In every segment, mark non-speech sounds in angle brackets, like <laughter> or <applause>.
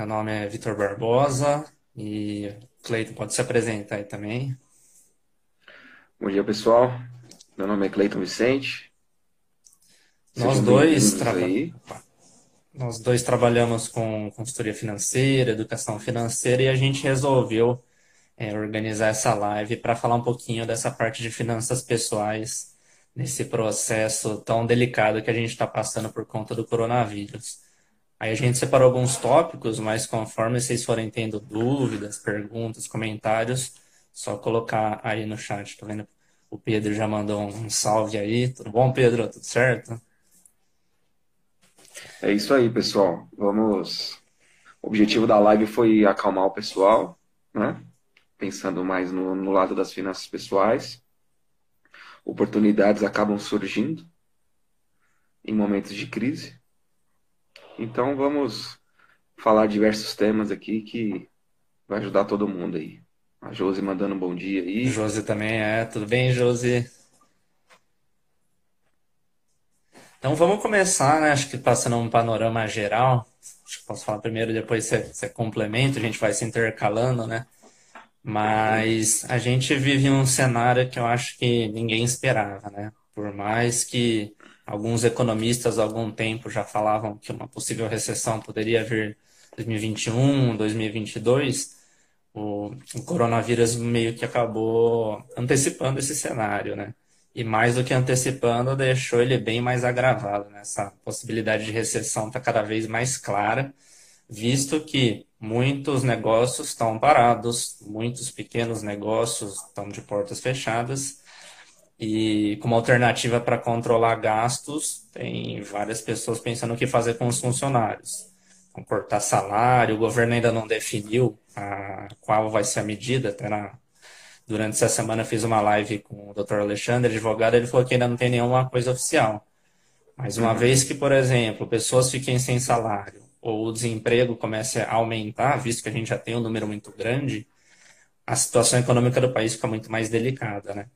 Meu nome é Vitor Barbosa e Cleiton pode se apresentar aí também. Bom dia, pessoal. Meu nome é Cleiton Vicente. Nós dois, traba... Nós dois trabalhamos com consultoria financeira, educação financeira e a gente resolveu é, organizar essa live para falar um pouquinho dessa parte de finanças pessoais nesse processo tão delicado que a gente está passando por conta do coronavírus. Aí a gente separou alguns tópicos, mas conforme vocês forem tendo dúvidas, perguntas, comentários, só colocar aí no chat. Tô vendo o Pedro já mandou um salve aí. Tudo bom, Pedro? Tudo certo? É isso aí, pessoal. Vamos. O objetivo da live foi acalmar o pessoal, né? Pensando mais no, no lado das finanças pessoais. Oportunidades acabam surgindo em momentos de crise. Então vamos falar diversos temas aqui que vai ajudar todo mundo aí. A Josi mandando um bom dia aí. Josi também é. Tudo bem, Josi? Então vamos começar, né? Acho que passando um panorama geral. Acho que posso falar primeiro, depois você, você complementa, a gente vai se intercalando, né? Mas a gente vive um cenário que eu acho que ninguém esperava, né? Por mais que Alguns economistas há algum tempo já falavam que uma possível recessão poderia vir 2021, 2022. O, o coronavírus meio que acabou antecipando esse cenário, né? E mais do que antecipando, deixou ele bem mais agravado. Né? Essa possibilidade de recessão está cada vez mais clara, visto que muitos negócios estão parados, muitos pequenos negócios estão de portas fechadas e como alternativa para controlar gastos, tem várias pessoas pensando o que fazer com os funcionários. Então, cortar salário, o governo ainda não definiu a, qual vai ser a medida. Até na, durante essa semana fiz uma live com o Dr. Alexandre, advogado, ele falou que ainda não tem nenhuma coisa oficial. Mas uma uhum. vez que, por exemplo, pessoas fiquem sem salário ou o desemprego comece a aumentar, visto que a gente já tem um número muito grande, a situação econômica do país fica muito mais delicada, né?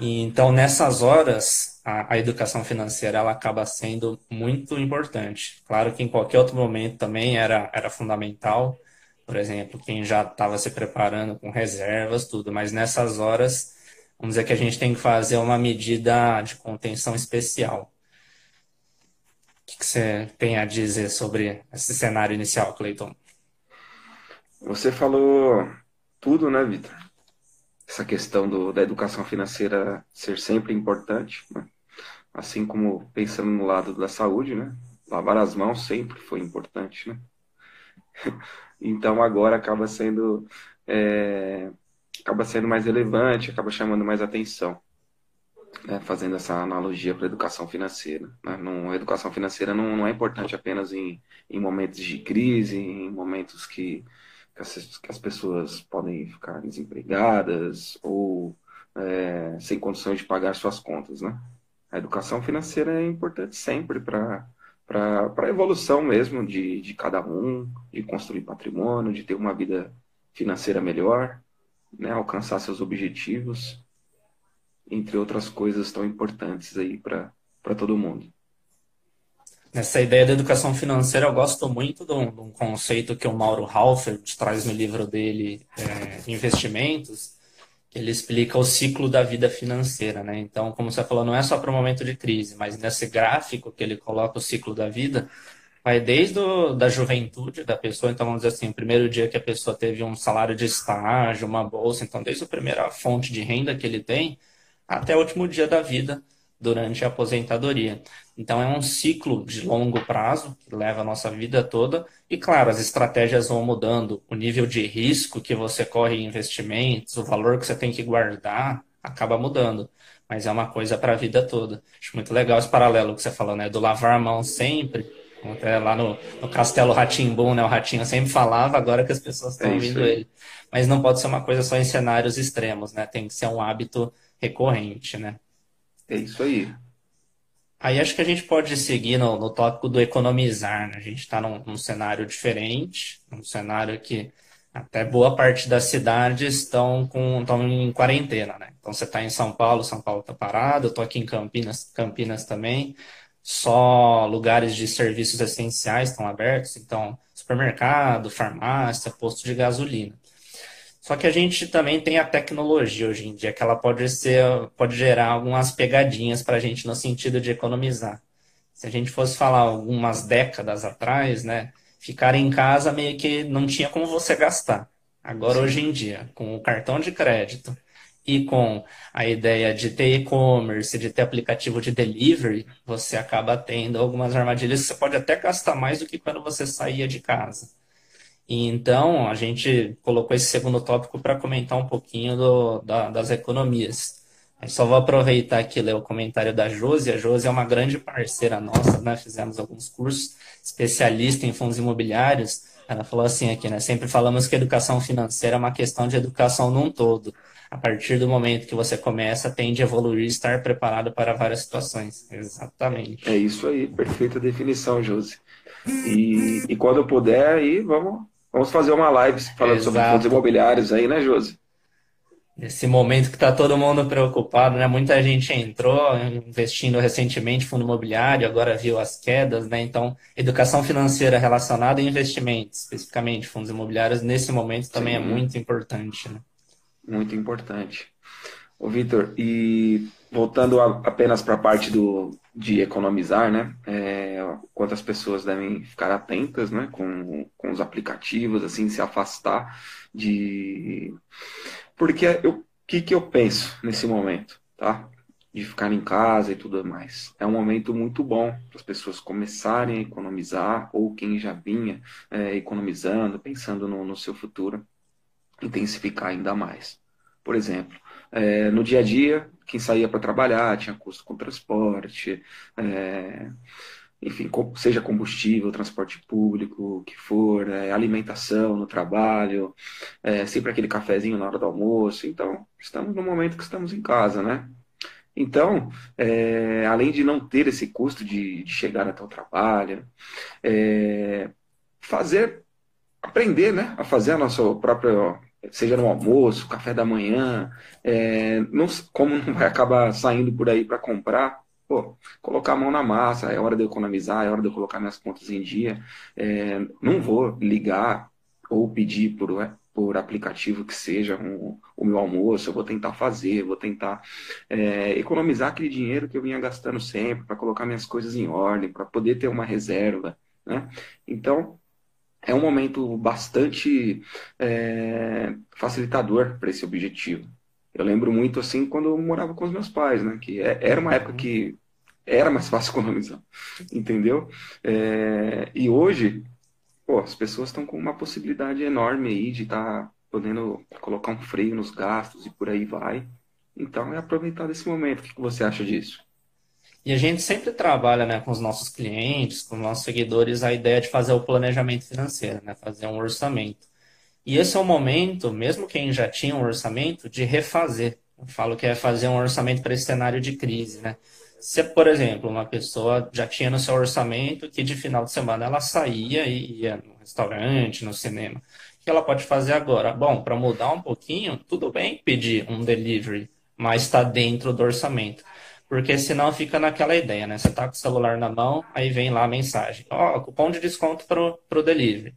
E, então, nessas horas, a, a, educação financeira ela acaba sendo muito importante. Claro que em qualquer outro momento também era, era fundamental, por exemplo, quem já estava se preparando com reservas, tudo, mas nessas horas, vamos dizer que a gente tem que fazer uma medida de contenção especial. O que, que você tem a dizer sobre esse cenário inicial, Cleiton? Você falou tudo, né, Vitor? Essa questão do, da educação financeira ser sempre importante, né? assim como pensando no lado da saúde, né? Lavar as mãos sempre foi importante, né? <laughs> Então agora acaba sendo é, acaba sendo mais relevante, acaba chamando mais atenção, né? fazendo essa analogia para a educação financeira. Né? Não, a educação financeira não, não é importante apenas em, em momentos de crise, em momentos que que as, que as pessoas podem ficar desempregadas ou é, sem condições de pagar suas contas, né? A educação financeira é importante sempre para a evolução mesmo de, de cada um, de construir patrimônio, de ter uma vida financeira melhor, né, alcançar seus objetivos, entre outras coisas tão importantes aí para todo mundo. Nessa ideia da educação financeira, eu gosto muito de um, de um conceito que o Mauro Halfert traz no livro dele, é, Investimentos, que ele explica o ciclo da vida financeira. Né? Então, como você falou, não é só para o momento de crise, mas nesse gráfico que ele coloca o ciclo da vida, vai desde o, da juventude da pessoa, então vamos dizer assim, o primeiro dia que a pessoa teve um salário de estágio, uma bolsa, então desde a primeira fonte de renda que ele tem, até o último dia da vida, durante a aposentadoria. Então é um ciclo de longo prazo que leva a nossa vida toda e claro, as estratégias vão mudando, o nível de risco que você corre em investimentos, o valor que você tem que guardar acaba mudando, mas é uma coisa para a vida toda. Acho muito legal esse paralelo que você falou, né, do lavar a mão sempre. Até lá no, no Castelo Ratimbum, né? O Ratinho sempre falava, agora que as pessoas estão é ouvindo ele. Mas não pode ser uma coisa só em cenários extremos, né? Tem que ser um hábito recorrente, né? É isso aí. Aí acho que a gente pode seguir no, no tópico do economizar. Né? A gente está num, num, cenário diferente, um cenário que até boa parte das cidades estão com estão em quarentena, né? Então você está em São Paulo, São Paulo está parado, eu estou aqui em Campinas, Campinas também. Só lugares de serviços essenciais estão abertos, então supermercado, farmácia, posto de gasolina. Só que a gente também tem a tecnologia hoje em dia, que ela pode ser, pode gerar algumas pegadinhas para a gente no sentido de economizar. Se a gente fosse falar algumas décadas atrás, né, ficar em casa meio que não tinha como você gastar. Agora, Sim. hoje em dia, com o cartão de crédito e com a ideia de ter e-commerce, de ter aplicativo de delivery, você acaba tendo algumas armadilhas que você pode até gastar mais do que quando você saía de casa. Então, a gente colocou esse segundo tópico para comentar um pouquinho do, da, das economias. Eu só vou aproveitar aqui e ler o comentário da Josi. A Josi é uma grande parceira nossa, né? Fizemos alguns cursos, especialista em fundos imobiliários. Ela falou assim aqui, né? Sempre falamos que educação financeira é uma questão de educação num todo. A partir do momento que você começa, tende a evoluir e estar preparado para várias situações. Exatamente. É isso aí, perfeita definição, Josi. E, e quando eu puder, aí vamos Vamos fazer uma live falando Exato. sobre fundos imobiliários aí, né, Josi? Nesse momento que está todo mundo preocupado, né? Muita gente entrou investindo recentemente em fundo imobiliário, agora viu as quedas, né? Então, educação financeira relacionada a investimentos, especificamente fundos imobiliários, nesse momento também é Sim. é muito importante, né? Muito importante. Ô, Vitor, e voltando a, apenas para a parte do, de economizar, né? É, quantas pessoas devem ficar atentas, né? Com, com os aplicativos, assim, se afastar de. Porque o que, que eu penso nesse momento, tá? De ficar em casa e tudo mais. É um momento muito bom para as pessoas começarem a economizar, ou quem já vinha é, economizando, pensando no, no seu futuro, intensificar ainda mais. Por exemplo, é, no dia a dia, quem saía para trabalhar tinha custo com transporte, é, enfim, seja combustível, transporte público, o que for, é, alimentação no trabalho, sempre aquele cafezinho na hora do almoço. Então, estamos no momento que estamos em casa, né? Então, além de não ter esse custo de, de chegar até o trabalho, fazer, aprender né, a fazer a nossa própria seja no almoço, café da manhã, é, não, como não vai acabar saindo por aí para comprar, pô, colocar a mão na massa, é hora de eu economizar, é hora de eu colocar minhas contas em dia, é, não vou ligar ou pedir por, é, por aplicativo que seja um, o meu almoço, eu vou tentar fazer, vou tentar é, economizar aquele dinheiro que eu vinha gastando sempre para colocar minhas coisas em ordem, para poder ter uma reserva, né? Então, é um momento bastante é, facilitador para esse objetivo. Eu lembro muito assim quando eu morava com os meus pais, né? Que é, era uma época que era mais fácil <laughs> economizar, entendeu? É, e hoje, pô, as pessoas estão com uma possibilidade enorme aí de estar tá podendo colocar um freio nos gastos e por aí vai. Então é aproveitar desse momento. O que você acha disso? E a gente sempre trabalha né, com os nossos clientes, com os nossos seguidores, a ideia de fazer o planejamento financeiro, né, fazer um orçamento. E esse é o momento, mesmo quem já tinha um orçamento, de refazer. Eu falo que é fazer um orçamento para esse cenário de crise. Né? Se, por exemplo, uma pessoa já tinha no seu orçamento que de final de semana ela saía e ia no restaurante, no cinema. O que ela pode fazer agora? Bom, para mudar um pouquinho, tudo bem pedir um delivery, mas está dentro do orçamento. Porque senão fica naquela ideia, né? Você tá com o celular na mão, aí vem lá a mensagem. Ó, oh, cupom de desconto pro, pro delivery.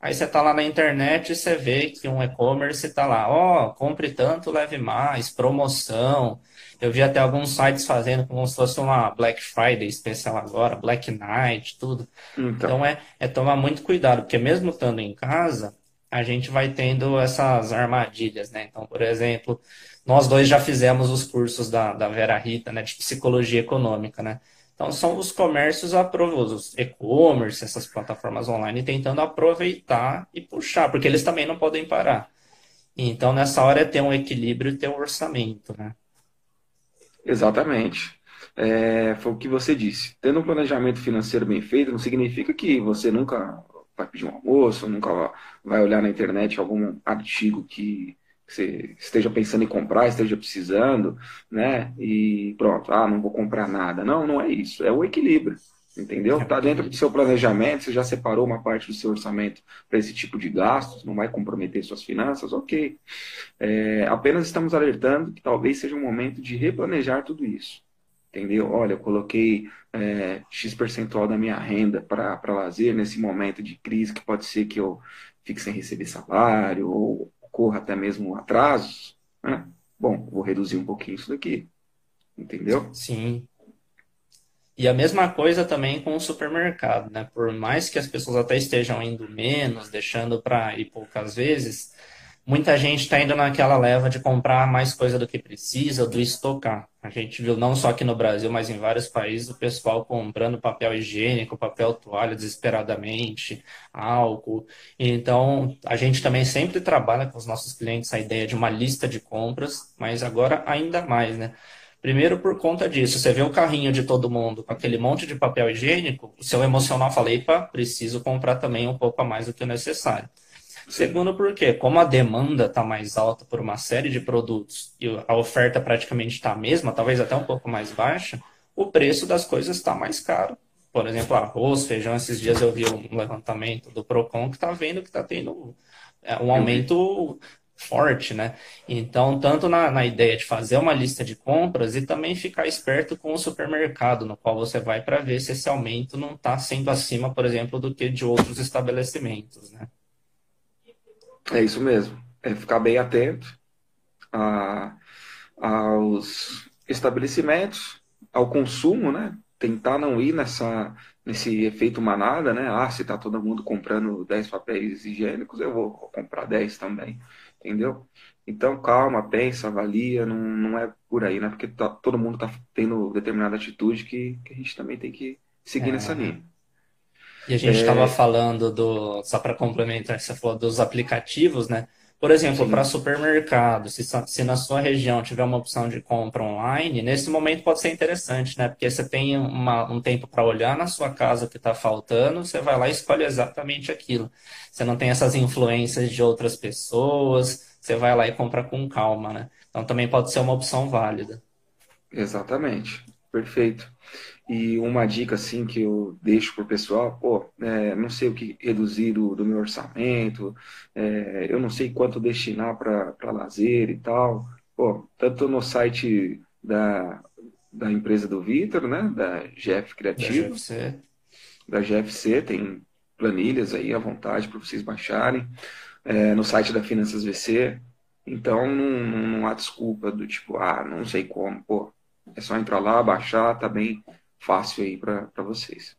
Aí você tá lá na internet e você vê que um e-commerce tá lá, ó, oh, compre tanto, leve mais, promoção. Eu vi até alguns sites fazendo como se fosse uma Black Friday especial agora, Black Night, tudo. Então, então é, é tomar muito cuidado, porque mesmo estando em casa, a gente vai tendo essas armadilhas, né? Então, por exemplo, nós dois já fizemos os cursos da, da Vera Rita, né, de psicologia econômica, né? Então, são os comércios, os e-commerce, essas plataformas online, tentando aproveitar e puxar, porque eles também não podem parar. Então, nessa hora é ter um equilíbrio e ter um orçamento, né? Exatamente. É, foi o que você disse. Tendo um planejamento financeiro bem feito, não significa que você nunca vai pedir um almoço, nunca vai olhar na internet algum artigo que você esteja pensando em comprar, esteja precisando, né? E pronto, ah, não vou comprar nada. Não, não é isso. É o equilíbrio, entendeu? Está dentro do seu planejamento, você já separou uma parte do seu orçamento para esse tipo de gastos, não vai comprometer suas finanças, ok. É, apenas estamos alertando que talvez seja um momento de replanejar tudo isso. Entendeu? Olha, eu coloquei é, X percentual da minha renda para lazer nesse momento de crise que pode ser que eu fique sem receber salário ou ocorra até mesmo atrasos, né? Bom, vou reduzir um pouquinho isso daqui, entendeu? Sim. E a mesma coisa também com o supermercado, né? Por mais que as pessoas até estejam indo menos, deixando para ir poucas vezes, muita gente está indo naquela leva de comprar mais coisa do que precisa, do estocar. A gente viu não só aqui no Brasil, mas em vários países, o pessoal comprando papel higiênico, papel toalha desesperadamente, álcool. Então, a gente também sempre trabalha com os nossos clientes a ideia de uma lista de compras, mas agora ainda mais, né? Primeiro por conta disso, você vê o carrinho de todo mundo com aquele monte de papel higiênico, o seu emocional fala, epa, preciso comprar também um pouco a mais do que o necessário. Segundo, porque como a demanda está mais alta por uma série de produtos e a oferta praticamente está a mesma, talvez até um pouco mais baixa, o preço das coisas está mais caro. Por exemplo, arroz, feijão. Esses dias eu vi um levantamento do Procon que está vendo que está tendo é, um aumento forte, né? Então, tanto na, na, ideia de fazer uma lista de compras e também ficar esperto com o supermercado, no qual você vai para ver se esse aumento não está sendo acima, por exemplo, do que de outros estabelecimentos, né? É isso mesmo. É ficar bem atento a, aos estabelecimentos, ao consumo, né? Tentar não ir nessa, nesse efeito manada, né? Ah, se tá todo mundo comprando 10 papéis higiênicos, eu vou comprar 10 também, entendeu? Então, calma, pensa, avalia, não, não é por aí, né? Porque tá, todo mundo tá tendo determinada atitude que, que a gente também tem que seguir é. nessa linha. E a gente estava é... falando do, só para complementar, você falou dos aplicativos, né? Por exemplo, para supermercado, se, se na sua região tiver uma opção de compra online, nesse momento pode ser interessante, né? Porque você tem uma, um tempo para olhar na sua casa o que está faltando, você vai lá e escolhe exatamente aquilo. Você não tem essas influências de outras pessoas, você vai lá e compra com calma, né? Então também pode ser uma opção válida. Exatamente, perfeito. E uma dica assim que eu deixo para o pessoal, pô, é, não sei o que reduzir do, do meu orçamento, é, eu não sei quanto destinar para lazer e tal. Pô, tanto no site da, da empresa do Vitor, né, da GF Criativo, da GFC. da GFC, tem planilhas aí à vontade para vocês baixarem. É, no site da Finanças VC, então não, não há desculpa do tipo, ah, não sei como, pô, é só entrar lá, baixar, tá bem fácil aí para vocês.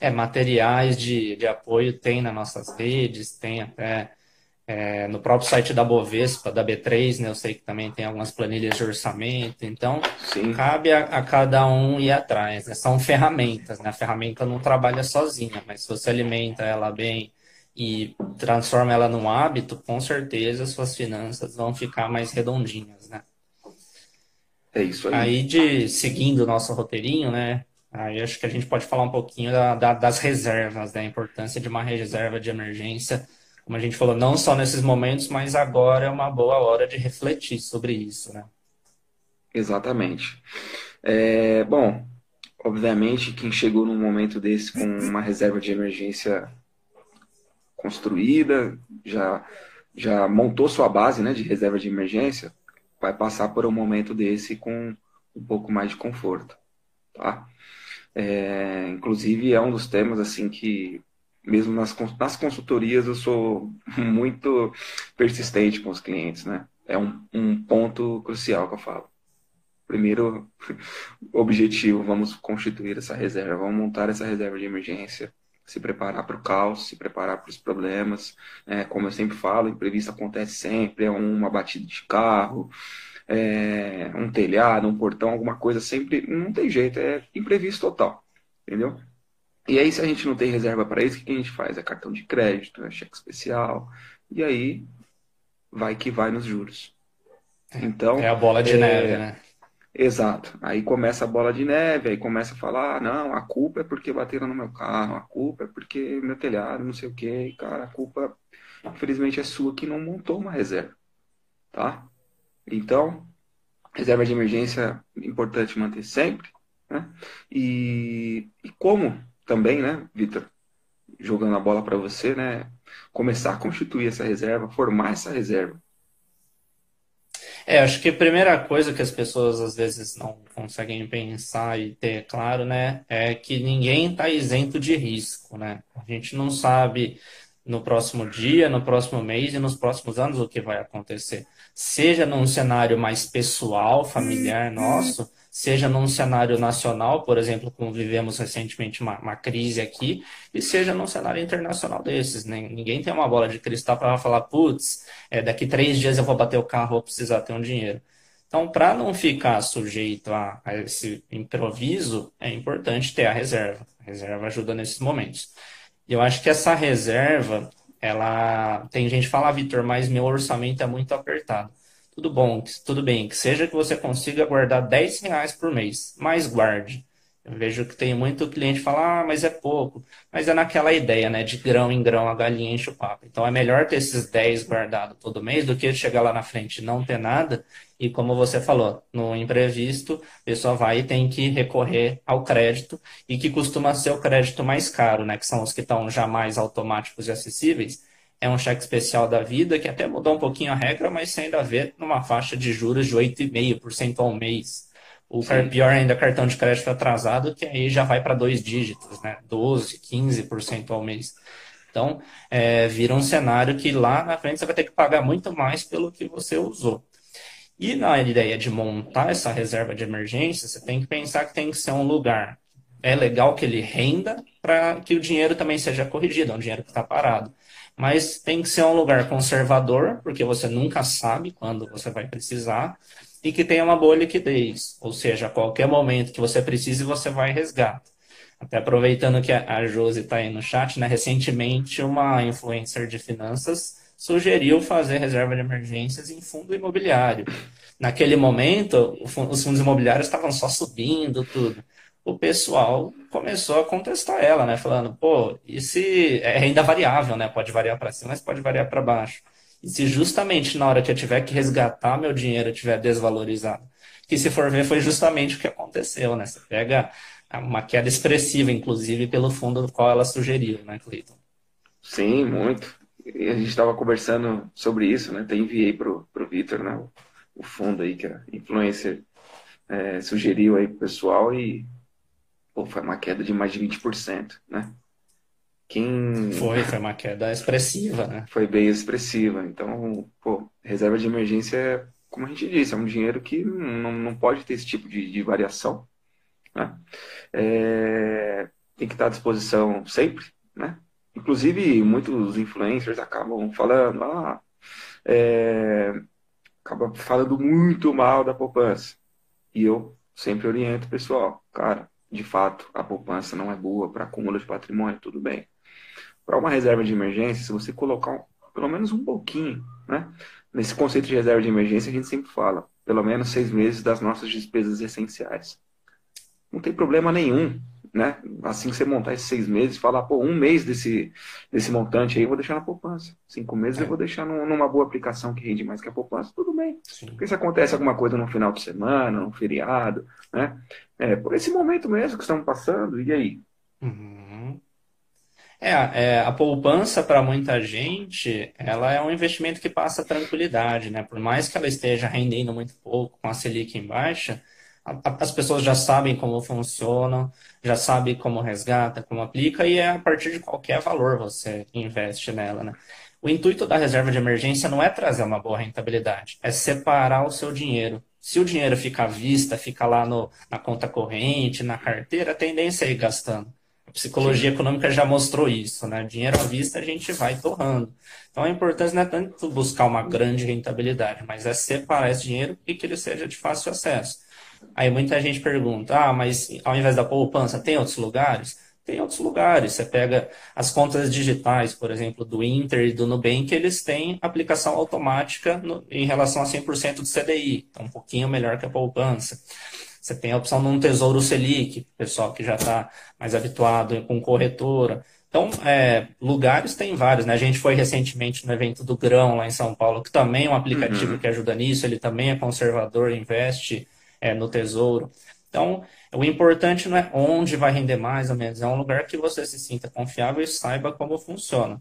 É, materiais de, de apoio tem nas nossas redes, tem até é, no próprio site da Bovespa, da B3, né, eu sei que também tem algumas planilhas de orçamento, então Sim. cabe a, a, cada um ir atrás. Né? São ferramentas, né? a ferramenta não trabalha sozinha, mas se você alimenta ela bem e transforma ela num hábito, com certeza suas finanças vão ficar mais redondinhas. É isso aí. Aí, de, seguindo o nosso roteirinho, né? Aí acho que a gente pode falar um pouquinho da, da, das reservas, da importância de uma reserva de emergência. Como a gente falou, não só nesses momentos, mas agora é uma boa hora de refletir sobre isso, né? Exatamente. É, bom, obviamente, quem chegou num momento desse com uma reserva de emergência construída, já, já montou sua base né, de reserva de emergência, vai passar por um momento desse com um pouco mais de conforto, tá? É, inclusive é um dos temas assim que mesmo nas, nas consultorias eu sou <laughs> muito persistente com os clientes, né? É um, um ponto crucial que eu falo. Primeiro <laughs> objetivo, vamos constituir essa reserva, vamos montar essa reserva de emergência, se preparar para o caos, se preparar para os problemas. É, como eu sempre falo, imprevisto acontece sempre, é uma batida de carro, é um telhado, um portão, alguma coisa, sempre não tem jeito, é imprevisto total, entendeu? E aí, se a gente não tem reserva para isso, o que a gente faz? É cartão de crédito, é cheque especial, e aí vai que vai nos juros. Então, é a bola de é, neve, né? Exato. Aí começa a bola de neve, aí começa a falar, ah, não, a culpa é porque bateram no meu carro, a culpa é porque meu telhado, não sei o quê. cara, a culpa, infelizmente, é sua que não montou uma reserva, tá? Então, reserva de emergência é importante manter sempre, né? E, e como também, né, Vitor, jogando a bola para você, né, começar a constituir essa reserva, formar essa reserva É, acho que a primeira coisa que as pessoas às vezes não conseguem pensar e ter claro, né, é que ninguém está isento de risco, né? A gente não sabe no próximo dia, no próximo mês e nos próximos anos o que vai acontecer. Seja num cenário mais pessoal, familiar nosso, seja num cenário nacional, por exemplo, como vivemos recentemente uma, uma crise aqui, e seja num cenário internacional desses. Né? Ninguém tem uma bola de cristal para falar, putz, é, daqui três dias eu vou bater o carro, vou precisar ter um dinheiro. Então, para não ficar sujeito a, a, esse improviso, é importante ter a reserva. A reserva ajuda nesses momentos. E eu acho que essa reserva, ela tem gente que fala, ah, Vitor, mas meu orçamento é muito apertado. Tudo bom, tudo bem, que seja que você consiga guardar 10 reais por mês, mas guarde. Eu vejo que tem muito cliente falar, ah, mas é pouco. Mas é naquela ideia, né? De grão em grão a galinha enche o papo. Então é melhor ter esses 10 guardados todo mês do que chegar lá na frente e não ter nada. E como você falou, no imprevisto, a pessoa vai e tem que recorrer ao crédito, e que costuma ser o crédito mais caro, né? Que são os que estão já mais automáticos e acessíveis é um cheque especial da vida, que até mudou um pouquinho a regra, mas você ainda vê numa faixa de juros de 8,5% ao mês. O Sim. pior ainda, cartão de crédito atrasado, que aí já vai para dois dígitos, né? 12%, 15% ao mês. Então, é, vira um cenário que lá na frente você vai ter que pagar muito mais pelo que você usou. E na ideia de montar essa reserva de emergência, você tem que pensar que tem que ser um lugar. É legal que ele renda para que o dinheiro também seja corrigido, é um dinheiro que está parado mas tem que ser um lugar conservador, porque você nunca sabe quando você vai precisar, e que tenha uma boa liquidez, ou seja, a qualquer momento que você precise, você vai resgatar. Até aproveitando que a Josi está aí no chat, né? recentemente uma influencer de finanças sugeriu fazer reserva de emergências em fundo imobiliário. Naquele momento, os fundos imobiliários estavam só subindo, tudo o pessoal começou a contestar ela, né? Falando, pô, e se é ainda variável, né? Pode variar para cima, mas pode variar para baixo. E se justamente na hora que eu tiver que resgatar meu dinheiro estiver desvalorizado, que se for ver foi justamente o que aconteceu, né? Você pega uma queda expressiva, inclusive, pelo fundo do qual ela sugeriu, né, Cleiton? Sim, muito. E a gente estava conversando sobre isso, né? Até enviei pro, pro Vitor, né? O, fundo aí que a influencer é, sugeriu aí pro pessoal e pô, foi uma queda de mais de 20%, né? Quem... Foi, foi uma queda expressiva, né? Foi bem expressiva. Então, pô, reserva de emergência, como a gente disse, é um dinheiro que não, não pode ter esse tipo de, de variação. Né? É, tem que estar à disposição sempre, né? Inclusive, muitos influencers acabam falando, ah, é, acaba falando muito mal da poupança. E eu sempre oriento o pessoal, cara, de fato a poupança não é boa para acúmulo de patrimônio, tudo bem. Para uma reserva de emergência, se você colocar um, pelo menos um pouquinho, né? Nesse conceito de reserva de emergência, a gente sempre fala, pelo menos seis meses das nossas despesas essenciais. Não tem problema nenhum né? Assim que você montar esses seis meses, falar, pô, um mês desse, desse montante aí eu vou deixar na poupança. Cinco meses é. eu vou deixar numa boa aplicação que rende mais que a poupança, tudo bem. Sim. Porque se acontece alguma coisa no final de semana, no feriado, né? É, por esse momento mesmo que estamos passando, e aí? Uhum. É, é, a poupança para muita gente, ela é um investimento que passa tranquilidade, né? Por mais que ela esteja rendendo muito pouco com a Selic em baixa, as pessoas já sabem como funciona, já sabem como resgata, como aplica, e é a partir de qualquer valor você investe nela, né? O intuito da reserva de emergência não é trazer uma boa rentabilidade, é separar o seu dinheiro. Se o dinheiro fica à vista, fica lá no, na conta corrente, na carteira, a tendência é ir gastando. A psicologia Sim. econômica já mostrou isso, né? Dinheiro à vista a gente vai torrando. Então a importância não é tanto buscar uma grande rentabilidade, mas é separar esse dinheiro e que ele seja de fácil acesso. Aí muita gente pergunta: ah, mas ao invés da poupança, tem outros lugares? Tem outros lugares. Você pega as contas digitais, por exemplo, do Inter e do Nubank, eles têm aplicação automática no, em relação a 100% do CDI, então um pouquinho melhor que a poupança. Você tem a opção num Tesouro Selic, pessoal que já está mais habituado com corretora. Então, é, lugares tem vários, né? A gente foi recentemente no evento do Grão lá em São Paulo, que também é um aplicativo uhum. que ajuda nisso, ele também é conservador, investe é, no tesouro. Então, o importante não é onde vai render mais ou menos, é um lugar que você se sinta confiável e saiba como funciona.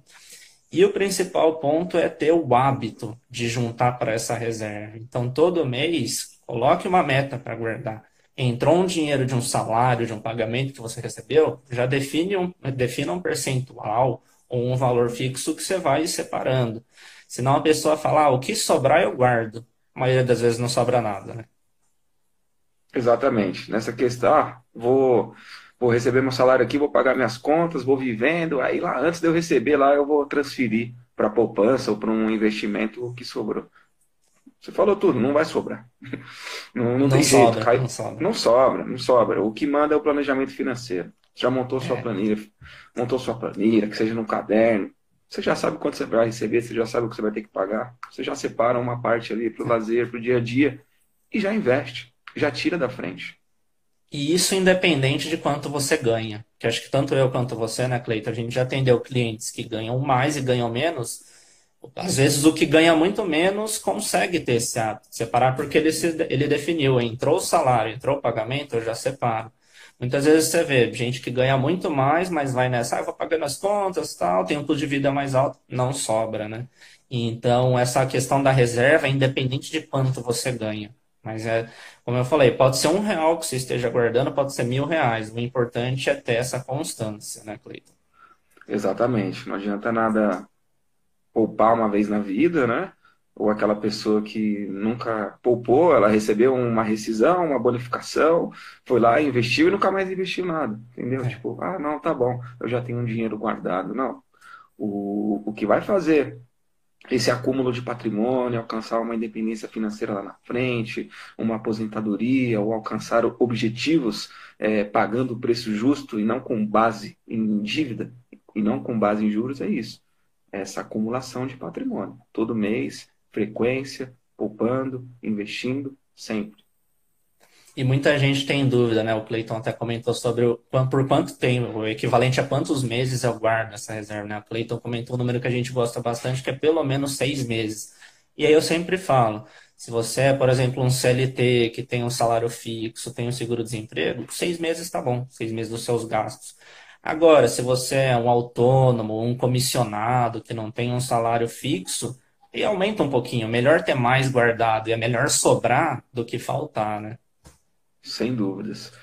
E o principal ponto é ter o hábito de juntar para essa reserva. Então, todo mês, coloque uma meta para guardar. Entrou um dinheiro de um salário, de um pagamento que você recebeu, já define um, defina um percentual ou um valor fixo que você vai separando. Senão a pessoa fala, ah, o que sobrar eu guardo. A maioria das vezes não sobra nada, né? Exatamente. Nessa questão, ah, vou vou receber meu salário aqui, vou pagar minhas contas, vou vivendo, aí lá antes de eu receber lá eu vou transferir para poupança ou para um investimento que sobrou. Você falou tudo, não vai sobrar. <laughs> Não, não, não tem sobra, jeito. Cai... Não, sobra. não sobra, não sobra. O que manda é o planejamento financeiro. Já montou sua é. planilha, montou sua planilha, que seja no caderno. Você já sabe quanto você vai receber, você já sabe o que você vai ter que pagar. Você já separa uma parte ali para o lazer, para o dia a dia e já investe, já tira da frente. E isso independente de quanto você ganha. Que acho que tanto eu quanto você, né, Cleiton, a gente já atendeu clientes que ganham mais e ganham menos. Às vezes o que ganha muito menos consegue ter esse de separar, porque ele, se, ele definiu, entrou o salário, entrou o pagamento, eu já separo. Muitas vezes você vê gente que ganha muito mais, mas vai nessa, ah, eu vou pagando as contas, tal, tem um custo de vida mais alto, não sobra, né? Então, essa questão da reserva é independente de quanto você ganha. Mas é, como eu falei, pode ser um real que você esteja guardando, pode ser mil reais. O importante é ter essa constância, né, Cleiton? Exatamente. Não adianta nada poupar uma vez na vida, né? Ou aquela pessoa que nunca poupou, ela recebeu uma rescisão, uma bonificação, foi lá, investiu e nunca mais investiu nada. Entendeu? É. Tipo, ah, não, tá bom, eu já tenho um dinheiro guardado. Não. O, o que vai fazer esse acúmulo de patrimônio, alcançar uma independência financeira lá na frente, uma aposentadoria, ou alcançar objetivos é, pagando o preço justo e não com base em dívida, e não com base em juros, é isso. Essa acumulação de patrimônio. Todo mês, frequência, poupando, investindo, sempre. E muita gente tem dúvida, né? O Cleiton até comentou sobre o, por quanto tempo, o equivalente a quantos meses eu guardo essa reserva, né? O Cleiton comentou um número que a gente gosta bastante, que é pelo menos seis meses. E aí eu sempre falo, se você é, por exemplo, um CLT que tem um salário fixo, tem um seguro-desemprego, seis meses está bom, seis meses dos seus gastos. Agora, se você é um autônomo, um comissionado que não tem um salário fixo, e aumenta um pouquinho. Melhor ter mais guardado e é melhor sobrar do que faltar, né? Sem dúvidas.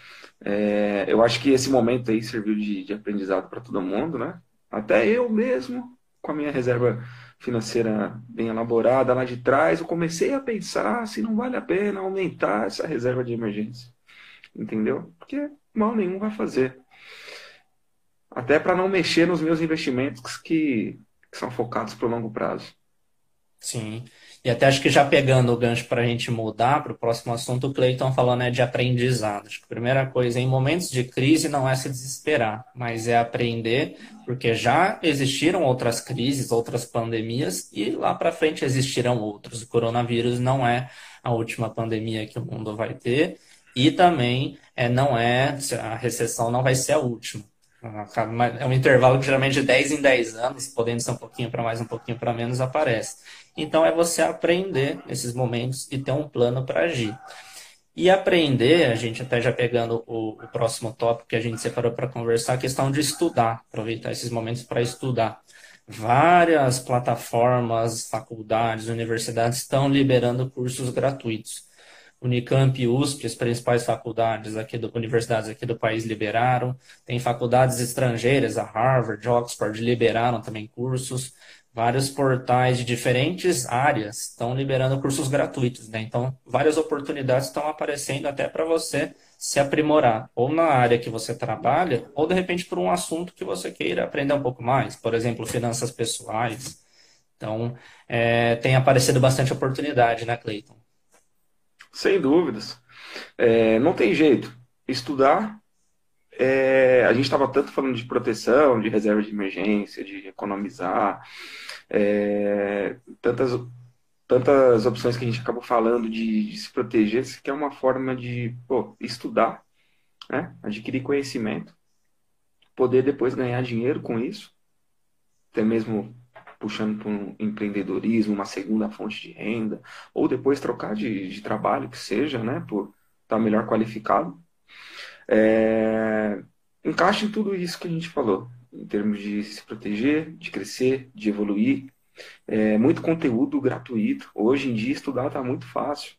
É, eu acho que esse momento aí serviu de, de aprendizado para todo mundo, né? Até eu mesmo, com a minha reserva financeira bem elaborada lá de trás, eu comecei a pensar se não vale a pena aumentar essa reserva de emergência. Entendeu? Porque mal nenhum vai fazer. Até para não mexer nos meus investimentos que, que são focados para o longo prazo. Sim. E até acho que já pegando o gancho para a gente mudar para o próximo assunto, o Cleiton falando é de aprendizado. Acho que a primeira coisa, em momentos de crise, não é se desesperar, mas é aprender, porque já existiram outras crises, outras pandemias, e lá para frente existirão outros. O coronavírus não é a última pandemia que o mundo vai ter, e também é, não é, a recessão não vai ser a última. É um intervalo que geralmente de 10 em 10 anos, podendo ser um pouquinho para mais, um pouquinho para menos, aparece. Então é você aprender nesses momentos e ter um plano para agir. E aprender, a gente até já pegando o, o próximo tópico que a gente separou para conversar, a questão de estudar, aproveitar esses momentos para estudar. Várias plataformas, faculdades, universidades estão liberando cursos gratuitos. Unicamp e USP, as principais faculdades aqui do, universidades aqui do país liberaram. Tem faculdades estrangeiras, a Harvard, Oxford, liberaram também cursos vários portais de diferentes áreas estão liberando cursos gratuitos, né? Então, várias oportunidades estão aparecendo até para você se aprimorar, ou na área que você trabalha, ou de repente por um assunto que você queira aprender um pouco mais, por exemplo, finanças pessoais. Então, é, tem aparecido bastante oportunidade, né, Cleiton? Sem dúvidas. É, não tem jeito. Estudar é, a gente estava tanto falando de proteção, de reserva de emergência, de economizar, é, tantas, tantas opções que a gente acabou falando de, de se proteger, que é uma forma de pô, estudar, né? adquirir conhecimento, poder depois ganhar dinheiro com isso, até mesmo puxando para um empreendedorismo, uma segunda fonte de renda, ou depois trocar de, de trabalho, que seja, né, por estar melhor qualificado. É, encaixe em tudo isso que a gente falou. Em termos de se proteger, de crescer, de evoluir. É, muito conteúdo gratuito. Hoje em dia estudar está muito fácil,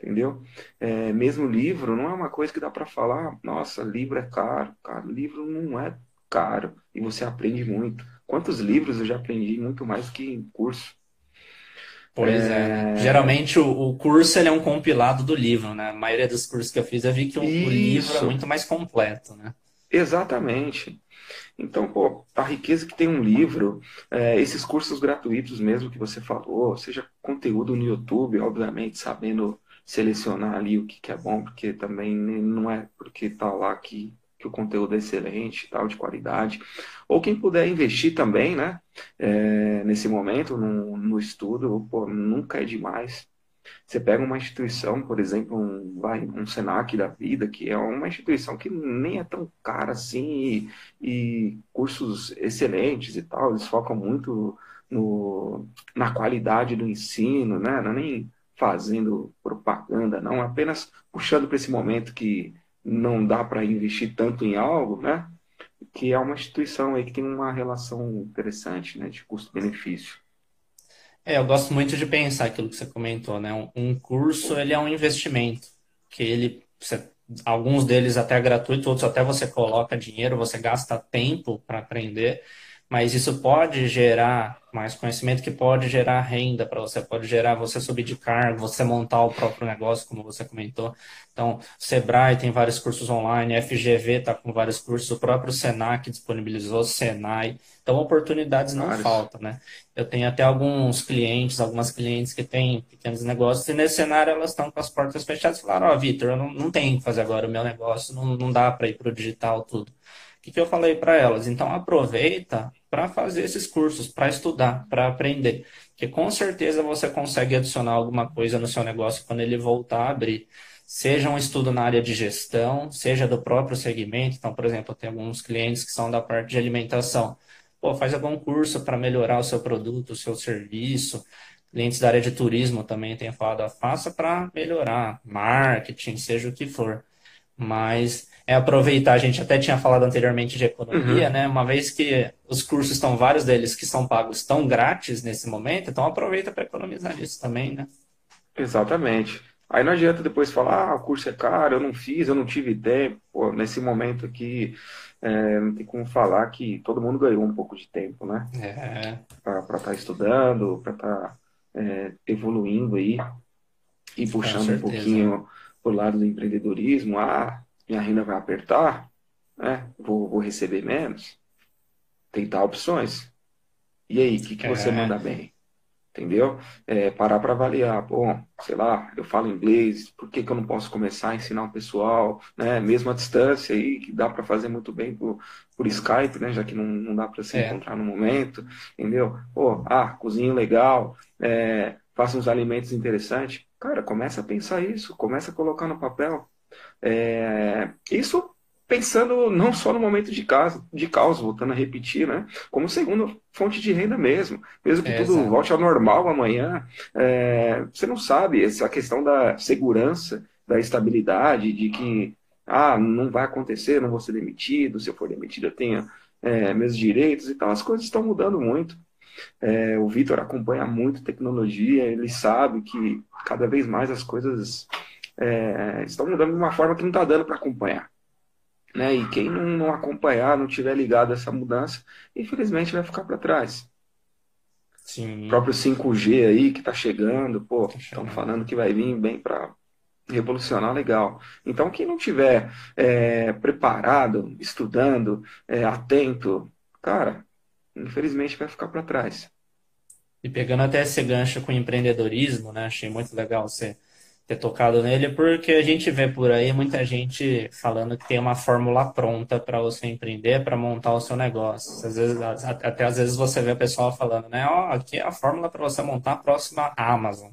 entendeu? É, mesmo livro não é uma coisa que dá para falar, nossa, livro é caro. Cara, livro não é caro e você aprende muito. Quantos livros eu já aprendi muito mais que em curso? Pois é. é. Geralmente o, o, curso ele é um compilado do livro, né? A maioria dos cursos que eu fiz eu vi que o, o livro é muito mais completo, né? Exatamente. Então, pô, a riqueza que tem um livro, é, esses cursos gratuitos mesmo que você falou, seja conteúdo no YouTube, obviamente, sabendo selecionar ali o que, que é bom, porque também não é porque tá lá que, que o conteúdo é excelente, tal, de qualidade. Ou quem puder investir também, né, é, nesse momento, no, no estudo, pô, nunca é demais. Você pega uma instituição, por exemplo, um, vai, um Senac da vida, que é uma instituição que nem é tão cara assim, e, e cursos excelentes e tal, eles focam muito no, na qualidade do ensino, né? Não é nem fazendo propaganda, não, apenas puxando para esse momento que não dá para investir tanto em algo, né? Que é uma instituição aí que tem uma relação interessante, né? De custo-benefício. É, eu gosto muito de pensar aquilo que você comentou, né? Um, curso, ele é um investimento, que ele, você, alguns deles até é gratuito, outros até você coloca dinheiro, você gasta tempo para aprender, mas isso pode gerar mais conhecimento que pode gerar renda para você, pode gerar você subir de cargo, você montar o próprio negócio, como você comentou. Então, Sebrae tem vários cursos online, FGV está com vários cursos, o próprio Senac disponibilizou, Senai. Então, oportunidades não faltam, né? Eu tenho até alguns clientes, algumas clientes que têm pequenos negócios, e nesse cenário elas estão com as portas fechadas e falaram, ó, oh, Vitor, eu não, não tenho que fazer agora o meu negócio, não, não dá para ir para o digital tudo. O que, que eu falei para elas? Então, aproveita para fazer esses cursos, para estudar, para aprender. Que com certeza você consegue adicionar alguma coisa no seu negócio quando ele voltar a abrir. Seja um estudo na área de gestão, seja do próprio segmento. Então, por exemplo, eu tenho alguns clientes que são da parte de alimentação. Pô, faz algum curso para melhorar o seu produto, o seu serviço. Clientes da área de turismo também têm falado, faça para melhorar marketing, seja o que for. Mas é aproveitar, a gente até tinha falado anteriormente de economia, uhum. né? Uma vez que os cursos estão, vários deles que são pagos, estão grátis nesse momento, então aproveita para economizar nisso também, né? Exatamente. Aí não adianta depois falar, ah, o curso é caro, eu não fiz, eu não tive tempo. Pô, nesse momento aqui, é, não tem como falar que todo mundo ganhou um pouco de tempo, né? É. Para estar tá estudando, para estar tá, é, evoluindo aí e puxando um pouquinho o lado do empreendedorismo, ah, minha renda vai apertar, né? vou, vou receber menos. Tentar opções. E aí, o que, que é. você manda bem? Entendeu? É, parar para avaliar. Bom, sei lá, eu falo inglês, por que, que eu não posso começar a ensinar o pessoal, né? Mesmo à distância aí, que dá para fazer muito bem por, por Skype, né? Já que não, não dá para se é. encontrar no momento, entendeu? Pô, ah, cozinho legal, é, faça uns alimentos interessantes. Cara, começa a pensar isso, começa a colocar no papel. É, isso pensando não só no momento de caos, de caos, voltando a repetir, né? Como segunda fonte de renda mesmo. Mesmo que é, tudo exatamente. volte ao normal amanhã, é, você não sabe essa questão da segurança, da estabilidade, de que ah, não vai acontecer, não vou ser demitido, se eu for demitido eu tenho é, meus direitos e tal. As coisas estão mudando muito. É, o Vitor acompanha muito tecnologia, ele sabe que cada vez mais as coisas é, estão mudando de uma forma que não está dando para acompanhar. Né? E quem não, não, acompanhar, não tiver ligado a essa mudança, infelizmente vai ficar para trás. Sim. O próprio 5G aí que está chegando, pô, estão tá falando que vai vir bem para revolucionar legal. Então, quem não tiver é, preparado, estudando, é, atento, cara, infelizmente vai ficar para trás. E pegando até esse gancho com empreendedorismo, né? Achei muito legal você ter tocado nele, porque a gente vê por aí muita gente falando que tem uma fórmula pronta para você empreender, para montar o seu negócio. Às vezes, até às vezes você vê o pessoal falando, né? Ó, oh, aqui é a fórmula para você montar a próxima Amazon.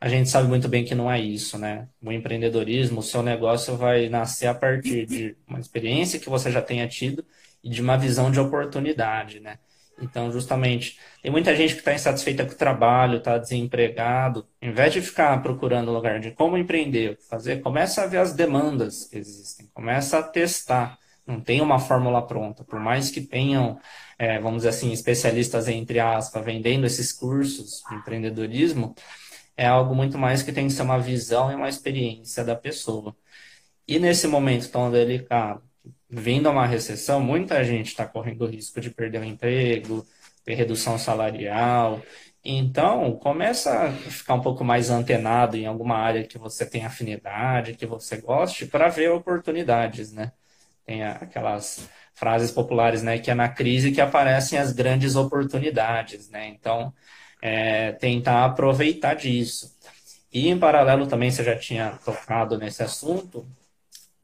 A gente sabe muito bem que não é isso, né? O empreendedorismo, o seu negócio vai nascer a partir de uma experiência que você já tenha tido e de uma visão de oportunidade, né? Então, justamente, tem muita gente que está insatisfeita com o trabalho, está desempregado. Em vez de ficar procurando lugar de como empreender, fazer, começa a ver as demandas que existem, começa a testar. Não tem uma fórmula pronta. Por mais que tenham, é, vamos dizer assim, especialistas, entre aspas, vendendo esses cursos de empreendedorismo, é algo muito mais que tem que ser uma visão e uma experiência da pessoa. E nesse momento tão delicado, vindo a uma recessão, muita gente está correndo o risco de perder o emprego, ter redução salarial. Então, começa a ficar um pouco mais antenado em alguma área que você tem afinidade, que você goste, para ver oportunidades, né? Tem aquelas frases populares, né, que é na crise que aparecem as grandes oportunidades, né? Então, é, tentar aproveitar disso. E em paralelo também, você já tinha tocado nesse assunto,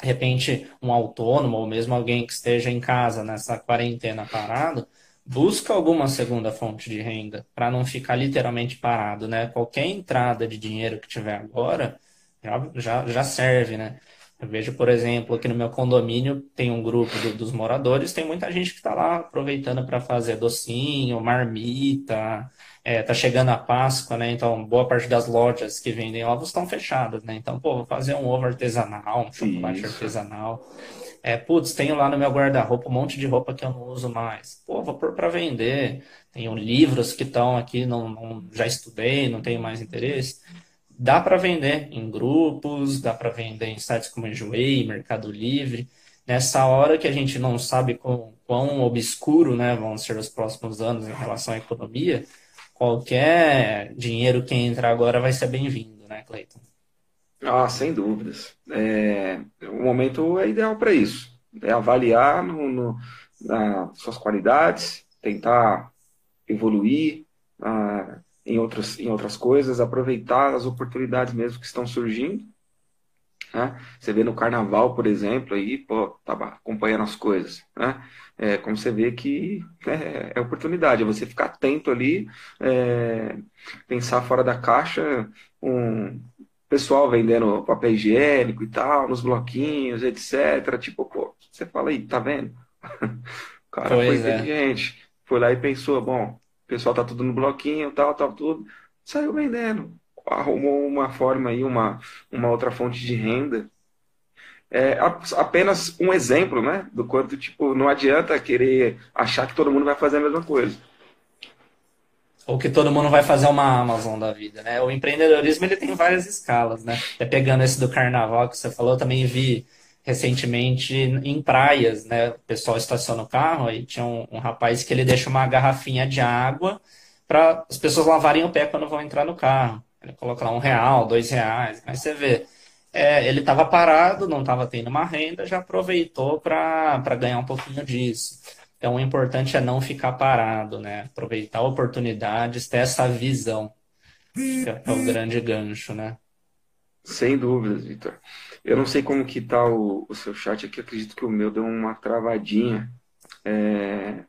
de repente um autônomo ou mesmo alguém que esteja em casa nessa quarentena parado, busca alguma segunda fonte de renda para não ficar literalmente parado, né? Qualquer entrada de dinheiro que tiver agora já, já, já serve, né? Eu vejo, por exemplo, aqui no meu condomínio tem um grupo do, dos moradores, tem muita gente que está lá aproveitando para fazer docinho, marmita, é, tá chegando a Páscoa, né? Então, boa parte das lojas que vendem ovos estão fechadas, né? Então, pô, vou fazer um ovo artesanal, um chocolate Isso. artesanal. É, putz, tenho lá no meu guarda-roupa um monte de roupa que eu não uso mais. Pô, vou pôr para vender. Tenho livros que estão aqui, não, não, já estudei, não tenho mais interesse. Dá para vender em grupos, dá para vender em sites como Enjoei, Mercado Livre. Nessa hora que a gente não sabe quão, quão obscuro né, vão ser os próximos anos em relação à economia, qualquer dinheiro que entra agora vai ser bem-vindo, né, Cleiton? Ah, sem dúvidas. É, o momento é ideal para isso. É avaliar no, no, suas qualidades, tentar evoluir ah, em, outras, em outras coisas, aproveitar as oportunidades mesmo que estão surgindo. Né? Você vê no carnaval, por exemplo, aí, pô, tá acompanhando as coisas. Né? É, como você vê que é, é oportunidade, é você ficar atento ali, é, pensar fora da caixa, um, pessoal vendendo papel higiênico e tal, nos bloquinhos, etc. Tipo, pô, você fala aí, tá vendo? <laughs> o cara pois foi é. inteligente. Foi lá e pensou, bom, o pessoal tá tudo no bloquinho, tal, tal, tudo. Saiu vendendo. Arrumou uma forma aí, uma, uma outra fonte de renda. É apenas um exemplo, né? Do quanto, tipo, não adianta querer achar que todo mundo vai fazer a mesma coisa ou que todo mundo vai fazer uma Amazon da vida, né? O empreendedorismo ele tem várias escalas, né? Até pegando esse do carnaval que você falou, eu também vi recentemente em praias, né? O pessoal estaciona o carro e tinha um, um rapaz que ele deixa uma garrafinha de água para as pessoas lavarem o pé quando vão entrar no carro. Ele coloca lá um real, dois reais, mas você vê. É, ele estava parado, não estava tendo uma renda, já aproveitou para ganhar um pouquinho disso. Então, o importante é não ficar parado, né? Aproveitar oportunidades, ter essa visão. Que é o grande gancho, né? Sem dúvidas, Vitor. Eu não sei como que tá o, o, seu chat aqui, acredito que o meu deu uma travadinha. É...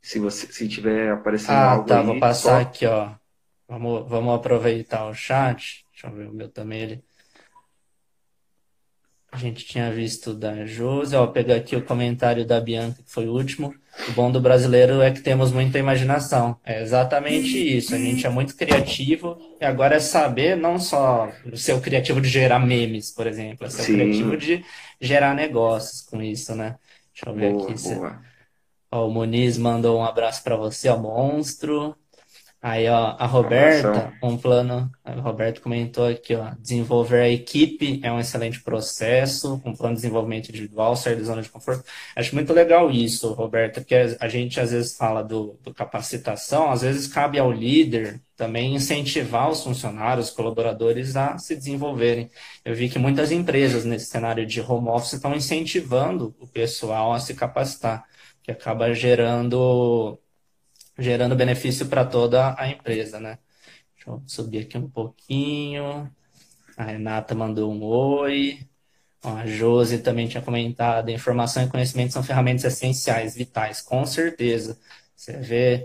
Se você se tiver aparecendo ah, algo tá, aí, vou passar só... aqui, ó. Vamos, vamos aproveitar o chat. Deixa eu ver o meu também. Ele a gente tinha visto da Josi, ó, pegar aqui o comentário da Bianca, que foi o último. O bom do brasileiro é que temos muita imaginação. É exatamente isso. A gente é muito criativo e agora é saber não só ser o criativo de gerar memes, por exemplo, é ser Sim. o criativo de gerar negócios com isso, né? Deixa eu ver boa, aqui. Boa. Ó, o Muniz mandou um abraço para você, ó, monstro. Aí, ó, a Roberta, um plano, a Roberta comentou aqui, ó, desenvolver a equipe é um excelente processo, um plano de desenvolvimento individual, sair da zona de conforto. Acho muito legal isso, Roberta, porque a gente às vezes fala do, do capacitação, às vezes cabe ao líder também incentivar os funcionários, os colaboradores a se desenvolverem. Eu vi que muitas empresas nesse cenário de home office estão incentivando o pessoal a se capacitar, que acaba gerando gerando benefício para toda a empresa, né? Deixa eu subir aqui um pouquinho. A Renata mandou um oi. A Josi também tinha comentado. Informação e conhecimento são ferramentas essenciais, vitais, com certeza. Você vê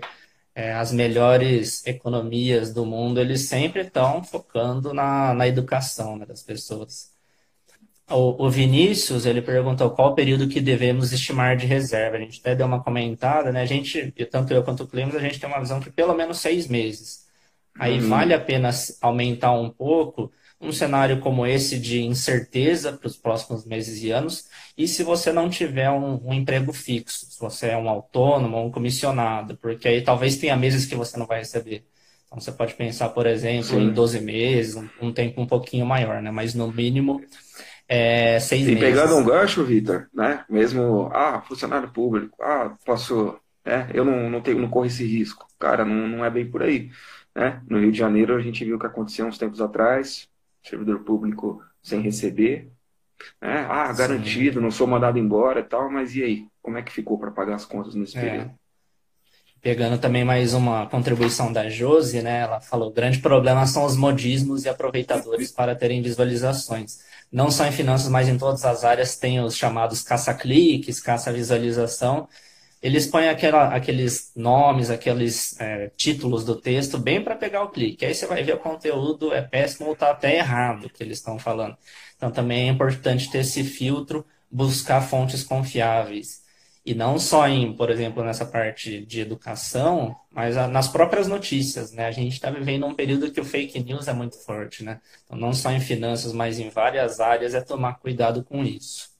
é, as melhores economias do mundo, eles sempre estão focando na, na educação né, das pessoas. O, o, Vinícius, ele perguntou qual o período que devemos estimar de reserva. A gente até deu uma comentada, né? A gente, tanto eu quanto o Clemos, a gente tem uma visão que pelo menos seis meses. Aí uhum. vale a pena aumentar um pouco um cenário como esse de incerteza para os próximos meses e anos, e se você não tiver um, um, emprego fixo, se você é um autônomo ou um comissionado, porque aí talvez tenha meses que você não vai receber. Então você pode pensar, por exemplo, Sim. em 12 meses, um, um, tempo um pouquinho maior, né? Mas no mínimo é, seis e meses. E pegando um gancho, Vitor, né? Mesmo, ah, funcionário público, ah, posso, é, eu não, não, tenho, não corro esse risco. Cara, não, não é bem por aí. Né? No Rio de Janeiro a gente viu o que aconteceu uns tempos atrás, servidor público sem receber. Né? Ah, garantido, Sim. não sou mandado embora e tal, mas e aí? Como é que ficou para pagar as contas nesse é. período? Pegando também mais uma contribuição da Josi, né? Ela falou: o grande problema são os modismos e aproveitadores para terem visualizações. Não só em finanças, mas em todas as áreas tem os chamados caça-cliques, caça-visualização, eles põem aquela, aqueles nomes, aqueles é, títulos do texto bem para pegar o clique. Aí você vai ver o conteúdo é péssimo ou está até errado o que eles estão falando. Então também é importante ter esse filtro, buscar fontes confiáveis. E não só em, por exemplo, nessa parte de educação, mas nas próprias notícias, né? A gente está vivendo um período que o fake news é muito forte, né? Então, não só em finanças, mas em várias áreas, é tomar cuidado com isso.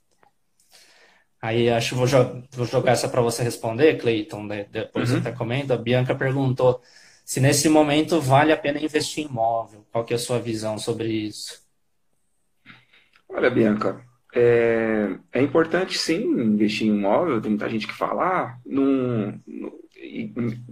Aí acho que vou, jo vou jogar essa para você responder, Cleiton, depois uhum. você até comenta. A Bianca perguntou se nesse momento vale a pena investir em imóvel. Qual que é a sua visão sobre isso? Olha, Bianca, é, é importante sim investir em imóvel. Tem muita gente que fala, ah, num,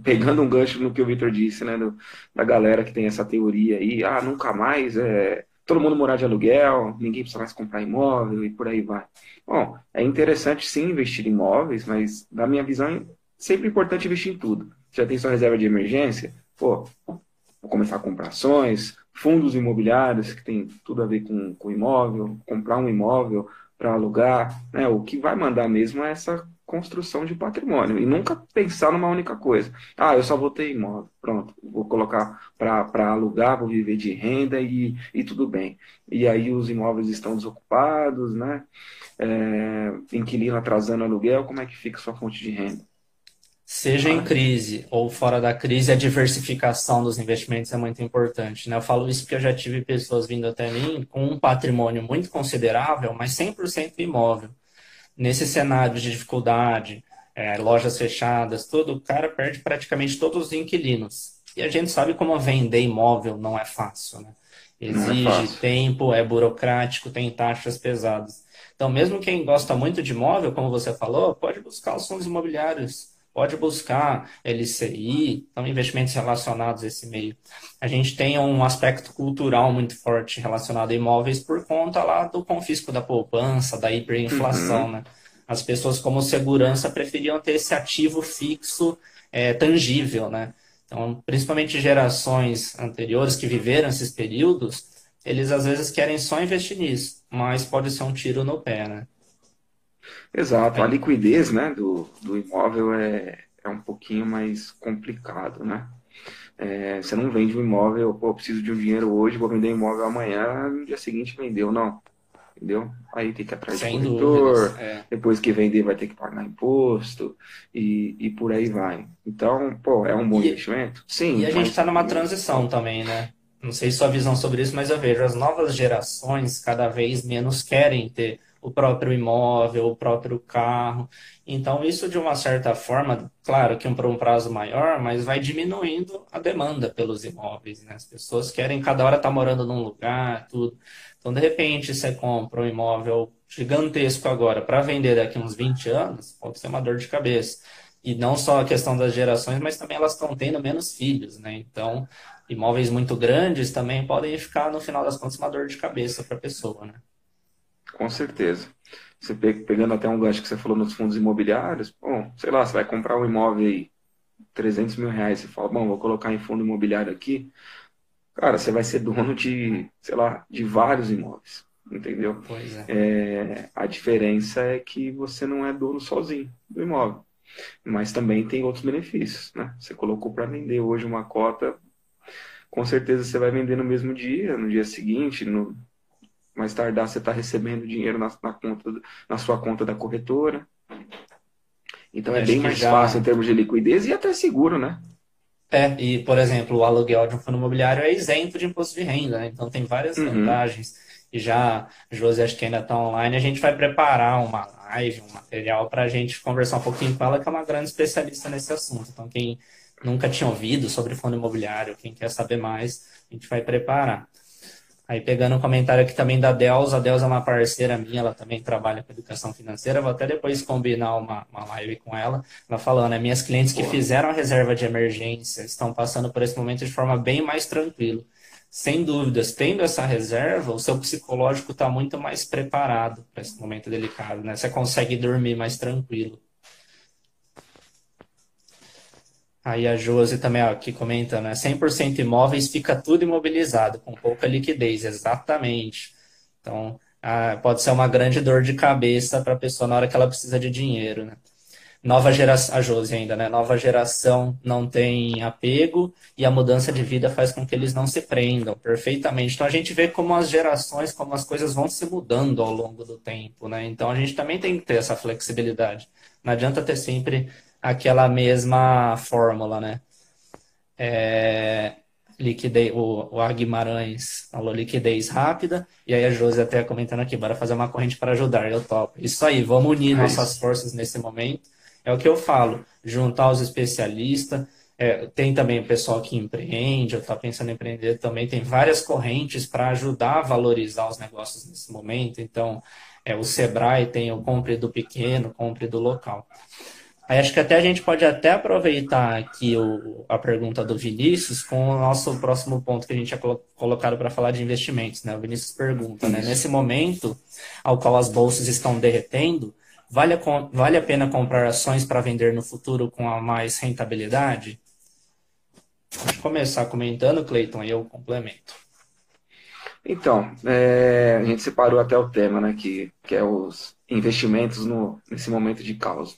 pegando um gancho no que o Victor disse, né, do, da galera que tem essa teoria aí, ah, nunca mais é todo mundo morar de aluguel, ninguém precisa mais comprar imóvel e por aí vai. Bom, é interessante sim investir em imóveis, mas da minha visão é sempre importante investir em tudo. Já tem sua reserva de emergência? Pô, vou começar a comprar ações, fundos imobiliários, que tem tudo a ver com, com imóvel, comprar um imóvel para alugar, né? O que vai mandar mesmo é essa construção de patrimônio e nunca pensar numa única coisa. Ah, eu só vou ter imóvel, pronto, vou colocar para alugar, vou viver de renda e, e tudo bem. E aí os imóveis estão desocupados, né? É, inquilino atrasando aluguel, como é que fica sua fonte de renda? Seja em crise ou fora da crise, a diversificação dos investimentos é muito importante. Né? Eu falo isso porque eu já tive pessoas vindo até mim com um patrimônio muito considerável, mas 100% imóvel nesse cenário de dificuldade, é, lojas fechadas, tudo, o cara perde praticamente todos os inquilinos. E a gente sabe como vender imóvel não é fácil, né? É Exige é fácil. tempo, é burocrático, tem taxas pesadas. Então, mesmo quem gosta muito de imóvel, como você falou, pode buscar os fundos imobiliários pode buscar LCI, então investimentos relacionados a esse meio. A gente tem um aspecto cultural muito forte relacionado a imóveis por conta lá do confisco da poupança, da hiperinflação, uhum. né? As pessoas como segurança preferiam ter esse ativo fixo é, tangível, né? Então, principalmente gerações anteriores que viveram esses períodos, eles às vezes querem só investir nisso, mas pode ser um tiro no pé, né? Exato, a liquidez né, do, do imóvel é, é um pouquinho mais complicado, né? É, você não vende um imóvel, pô, preciso de um dinheiro hoje, vou vender um imóvel amanhã, no dia seguinte vendeu, não. Entendeu? Aí tem que atrás Sem de corretor, é. depois que vender vai ter que pagar imposto e, e por aí vai. Então, pô, é um bom e, investimento? Sim. E a gente está numa transição também, né? Não sei sua visão sobre isso, mas eu vejo as novas gerações cada vez menos querem ter o próprio imóvel, o próprio carro. Então, isso de uma certa forma, claro que por um prazo maior, mas vai diminuindo a demanda pelos imóveis. Né? As pessoas querem cada hora estar tá morando num lugar, tudo. Então, de repente, você compra um imóvel gigantesco agora para vender daqui uns 20 anos, pode ser uma dor de cabeça. E não só a questão das gerações, mas também elas estão tendo menos filhos, né? Então, imóveis muito grandes também podem ficar, no final das contas, uma dor de cabeça para a pessoa, né? Com certeza. Você pegando até um gancho que você falou nos fundos imobiliários, bom, sei lá, você vai comprar um imóvel aí, 300 mil reais, você fala, bom, vou colocar em fundo imobiliário aqui, cara, você vai ser dono de, sei lá, de vários imóveis, entendeu? Pois é. é a diferença é que você não é dono sozinho do imóvel, mas também tem outros benefícios, né? Você colocou para vender hoje uma cota, com certeza você vai vender no mesmo dia, no dia seguinte, no, mais tardar você está recebendo dinheiro na, na, conta, na sua conta da corretora. Então é bem mais já... fácil em termos de liquidez e até seguro, né? É, e, por exemplo, o aluguel de um fundo imobiliário é isento de imposto de renda, né? Então tem várias uhum. vantagens. E já, Josi, acho que ainda está online, a gente vai preparar uma live, um material para a gente conversar um pouquinho com ela, que é uma grande especialista nesse assunto. Então, quem nunca tinha ouvido sobre fundo imobiliário, quem quer saber mais, a gente vai preparar. Aí pegando um comentário aqui também da Dels, a Dels é uma parceira minha, ela também trabalha com educação financeira, vou até depois combinar uma, uma live com ela, ela falando, né, minhas clientes que fizeram a reserva de emergência estão passando por esse momento de forma bem mais tranquila. Sem dúvidas, tendo essa reserva, o seu psicológico está muito mais preparado para esse momento delicado, né? Você consegue dormir mais tranquilo. Aí a Josi também aqui comenta, né? 100% imóveis fica tudo imobilizado, com pouca liquidez, exatamente. Então, pode ser uma grande dor de cabeça para a pessoa na hora que ela precisa de dinheiro, né? Nova geração, a Josi ainda, né? Nova geração não tem apego e a mudança de vida faz com que eles não se prendam perfeitamente. Então a gente vê como as gerações, como as coisas vão se mudando ao longo do tempo, né? Então a gente também tem que ter essa flexibilidade. Não adianta ter sempre aquela mesma fórmula, né? É, liquidez, o, o Guimarães falou liquidez rápida, e aí a Josi até comentando aqui, bora fazer uma corrente para ajudar, eu topo. Isso aí, vamos unir é nossas forças nesse momento. É o que eu falo, juntar os especialistas, é, tem também o pessoal que empreende, ou está pensando em empreender também, tem várias correntes para ajudar a valorizar os negócios nesse momento. Então, é, o Sebrae tem o compre do pequeno, compre do local. Acho que até a gente pode até aproveitar aqui o, a pergunta do Vinícius com o nosso próximo ponto que a gente tinha colocado para falar de investimentos. Né? O Vinícius pergunta, né? nesse momento ao qual as bolsas estão derretendo, vale a, vale a pena comprar ações para vender no futuro com a mais rentabilidade? Vamos começar comentando, Cleiton, aí eu complemento. Então, é, a gente separou até o tema, né, que, que é os investimentos no, nesse momento de caos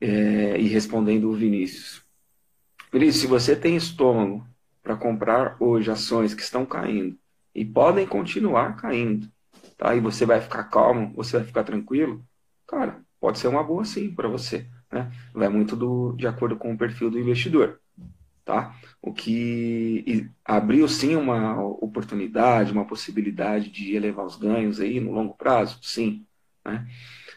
é, e respondendo o Vinícius. Vinícius, se você tem estômago para comprar hoje ações que estão caindo e podem continuar caindo, tá? E você vai ficar calmo, você vai ficar tranquilo, cara, pode ser uma boa sim para você, né? Vai muito do, de acordo com o perfil do investidor, tá? O que abriu sim uma oportunidade, uma possibilidade de elevar os ganhos aí no longo prazo, sim, né?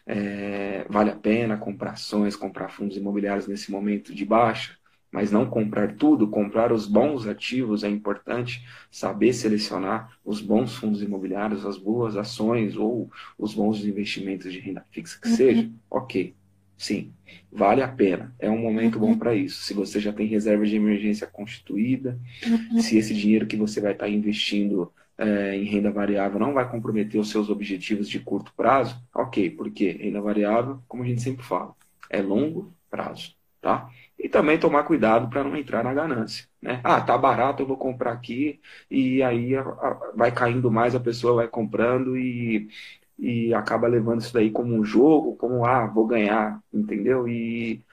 É, vale a pena comprar ações, comprar fundos imobiliários nesse momento de baixa, mas não comprar tudo, comprar os bons ativos é importante, saber selecionar os bons fundos imobiliários, as boas ações ou os bons investimentos de renda fixa que uhum. seja, ok. Sim, vale a pena. É um momento bom uhum. para isso. Se você já tem reserva de emergência constituída, uhum. se esse dinheiro que você vai estar tá investindo é, em renda variável não vai comprometer os seus objetivos de curto prazo, ok, porque renda variável, como a gente sempre fala, é longo prazo, tá? E também tomar cuidado para não entrar na ganância, né? Ah, tá barato, eu vou comprar aqui, e aí a, a, vai caindo mais, a pessoa vai comprando e, e acaba levando isso daí como um jogo, como, ah, vou ganhar, entendeu? E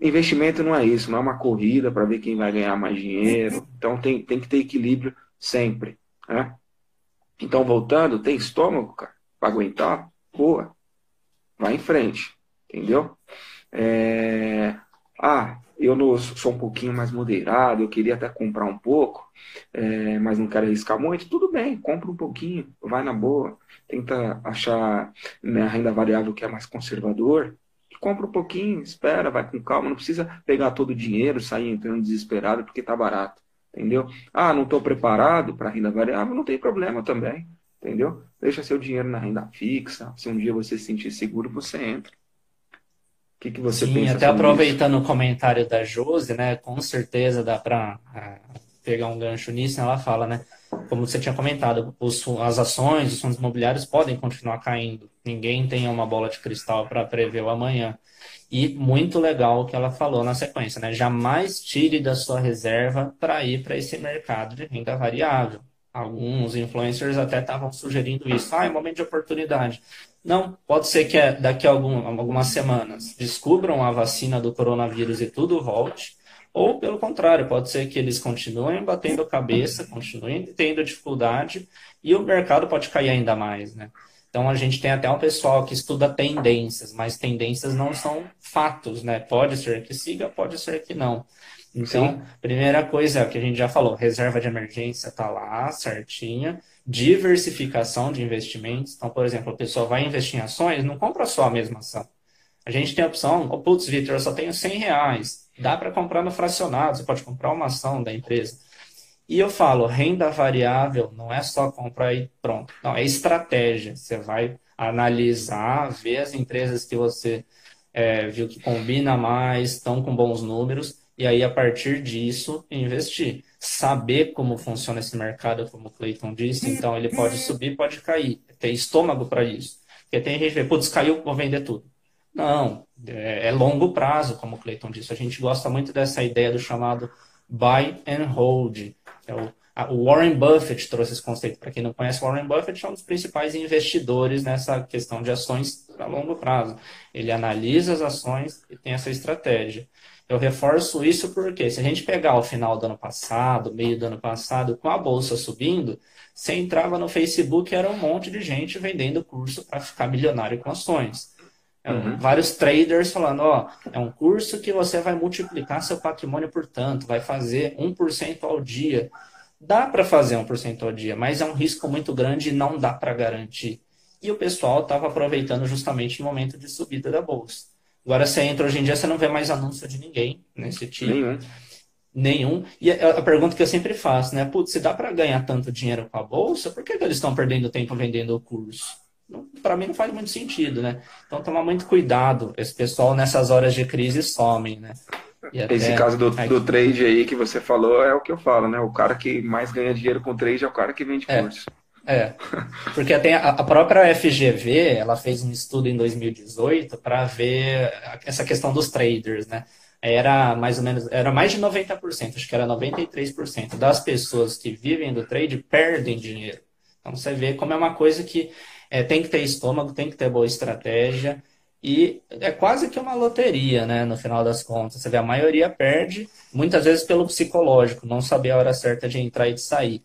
investimento não é isso, não é uma corrida para ver quem vai ganhar mais dinheiro, então tem, tem que ter equilíbrio sempre, né? Então, voltando, tem estômago, cara, para aguentar? Boa. Vai em frente, entendeu? É... Ah, eu não, sou um pouquinho mais moderado, eu queria até comprar um pouco, é, mas não quero arriscar muito. Tudo bem, compra um pouquinho, vai na boa. Tenta achar né, a renda variável que é mais conservador. Compra um pouquinho, espera, vai com calma. Não precisa pegar todo o dinheiro, sair entrando desesperado porque tá barato. Entendeu? Ah, não estou preparado para renda variável, não tem problema também. Entendeu? Deixa seu dinheiro na renda fixa. Se um dia você se sentir seguro, você entra. O que, que você Sim, pensa até aproveitando isso? o comentário da Josi, né? Com certeza dá para é, pegar um gancho nisso. Ela fala, né? Como você tinha comentado, os, as ações, os fundos imobiliários podem continuar caindo. Ninguém tem uma bola de cristal para prever o amanhã. E muito legal o que ela falou na sequência, né? Jamais tire da sua reserva para ir para esse mercado de renda variável. Alguns influencers até estavam sugerindo isso. Ah, é momento de oportunidade. Não, pode ser que é daqui a algum, algumas semanas descubram a vacina do coronavírus e tudo volte. Ou, pelo contrário, pode ser que eles continuem batendo cabeça, continuem tendo dificuldade e o mercado pode cair ainda mais, né? Então a gente tem até um pessoal que estuda tendências, mas tendências não são fatos, né? Pode ser que siga, pode ser que não. Então, Sim. primeira coisa é o que a gente já falou, reserva de emergência está lá, certinha. Diversificação de investimentos. Então, por exemplo, a pessoa vai investir em ações, não compra só a mesma ação. A gente tem a opção, oh, putz, Vitor, eu só tenho 100 reais. Dá para comprar no fracionado, você pode comprar uma ação da empresa. E eu falo, renda variável não é só comprar e pronto. Não, é estratégia. Você vai analisar, ver as empresas que você é, viu que combina mais, estão com bons números, e aí a partir disso investir. Saber como funciona esse mercado, como o Clayton disse, então ele pode subir, pode cair. Ter estômago para isso. Porque tem gente que putz, caiu, vou vender tudo. Não, é, é longo prazo, como o Clayton disse. A gente gosta muito dessa ideia do chamado buy and hold é o, a, o Warren Buffett trouxe esse conceito. Para quem não conhece, Warren Buffett é um dos principais investidores nessa questão de ações a longo prazo. Ele analisa as ações e tem essa estratégia. Eu reforço isso porque se a gente pegar o final do ano passado, meio do ano passado, com a bolsa subindo, você entrava no Facebook era um monte de gente vendendo curso para ficar milionário com ações. É, uhum. Vários traders falando, ó, é um curso que você vai multiplicar seu patrimônio por tanto, vai fazer 1% ao dia. Dá para fazer 1% ao dia, mas é um risco muito grande e não dá para garantir. E o pessoal estava aproveitando justamente no momento de subida da bolsa. Agora você entra hoje em dia, você não vê mais anúncio de ninguém nesse tipo. Nenhum. Nenhum. E a, a pergunta que eu sempre faço, né? Putz, se dá para ganhar tanto dinheiro com a bolsa, por que, que eles estão perdendo tempo vendendo o curso? Para mim não faz muito sentido, né? Então tomar muito cuidado. Esse pessoal nessas horas de crise somem, né? Até... Esse caso do, do trade aí que você falou é o que eu falo, né? O cara que mais ganha dinheiro com trade é o cara que vende é, curso. É, porque tem a, a própria FGV, ela fez um estudo em 2018 para ver essa questão dos traders, né? Era mais ou menos, era mais de 90%, acho que era 93% das pessoas que vivem do trade perdem dinheiro. Então você vê como é uma coisa que é, tem que ter estômago, tem que ter boa estratégia. E é quase que uma loteria, né? No final das contas. Você vê, a maioria perde, muitas vezes pelo psicológico, não saber a hora certa de entrar e de sair.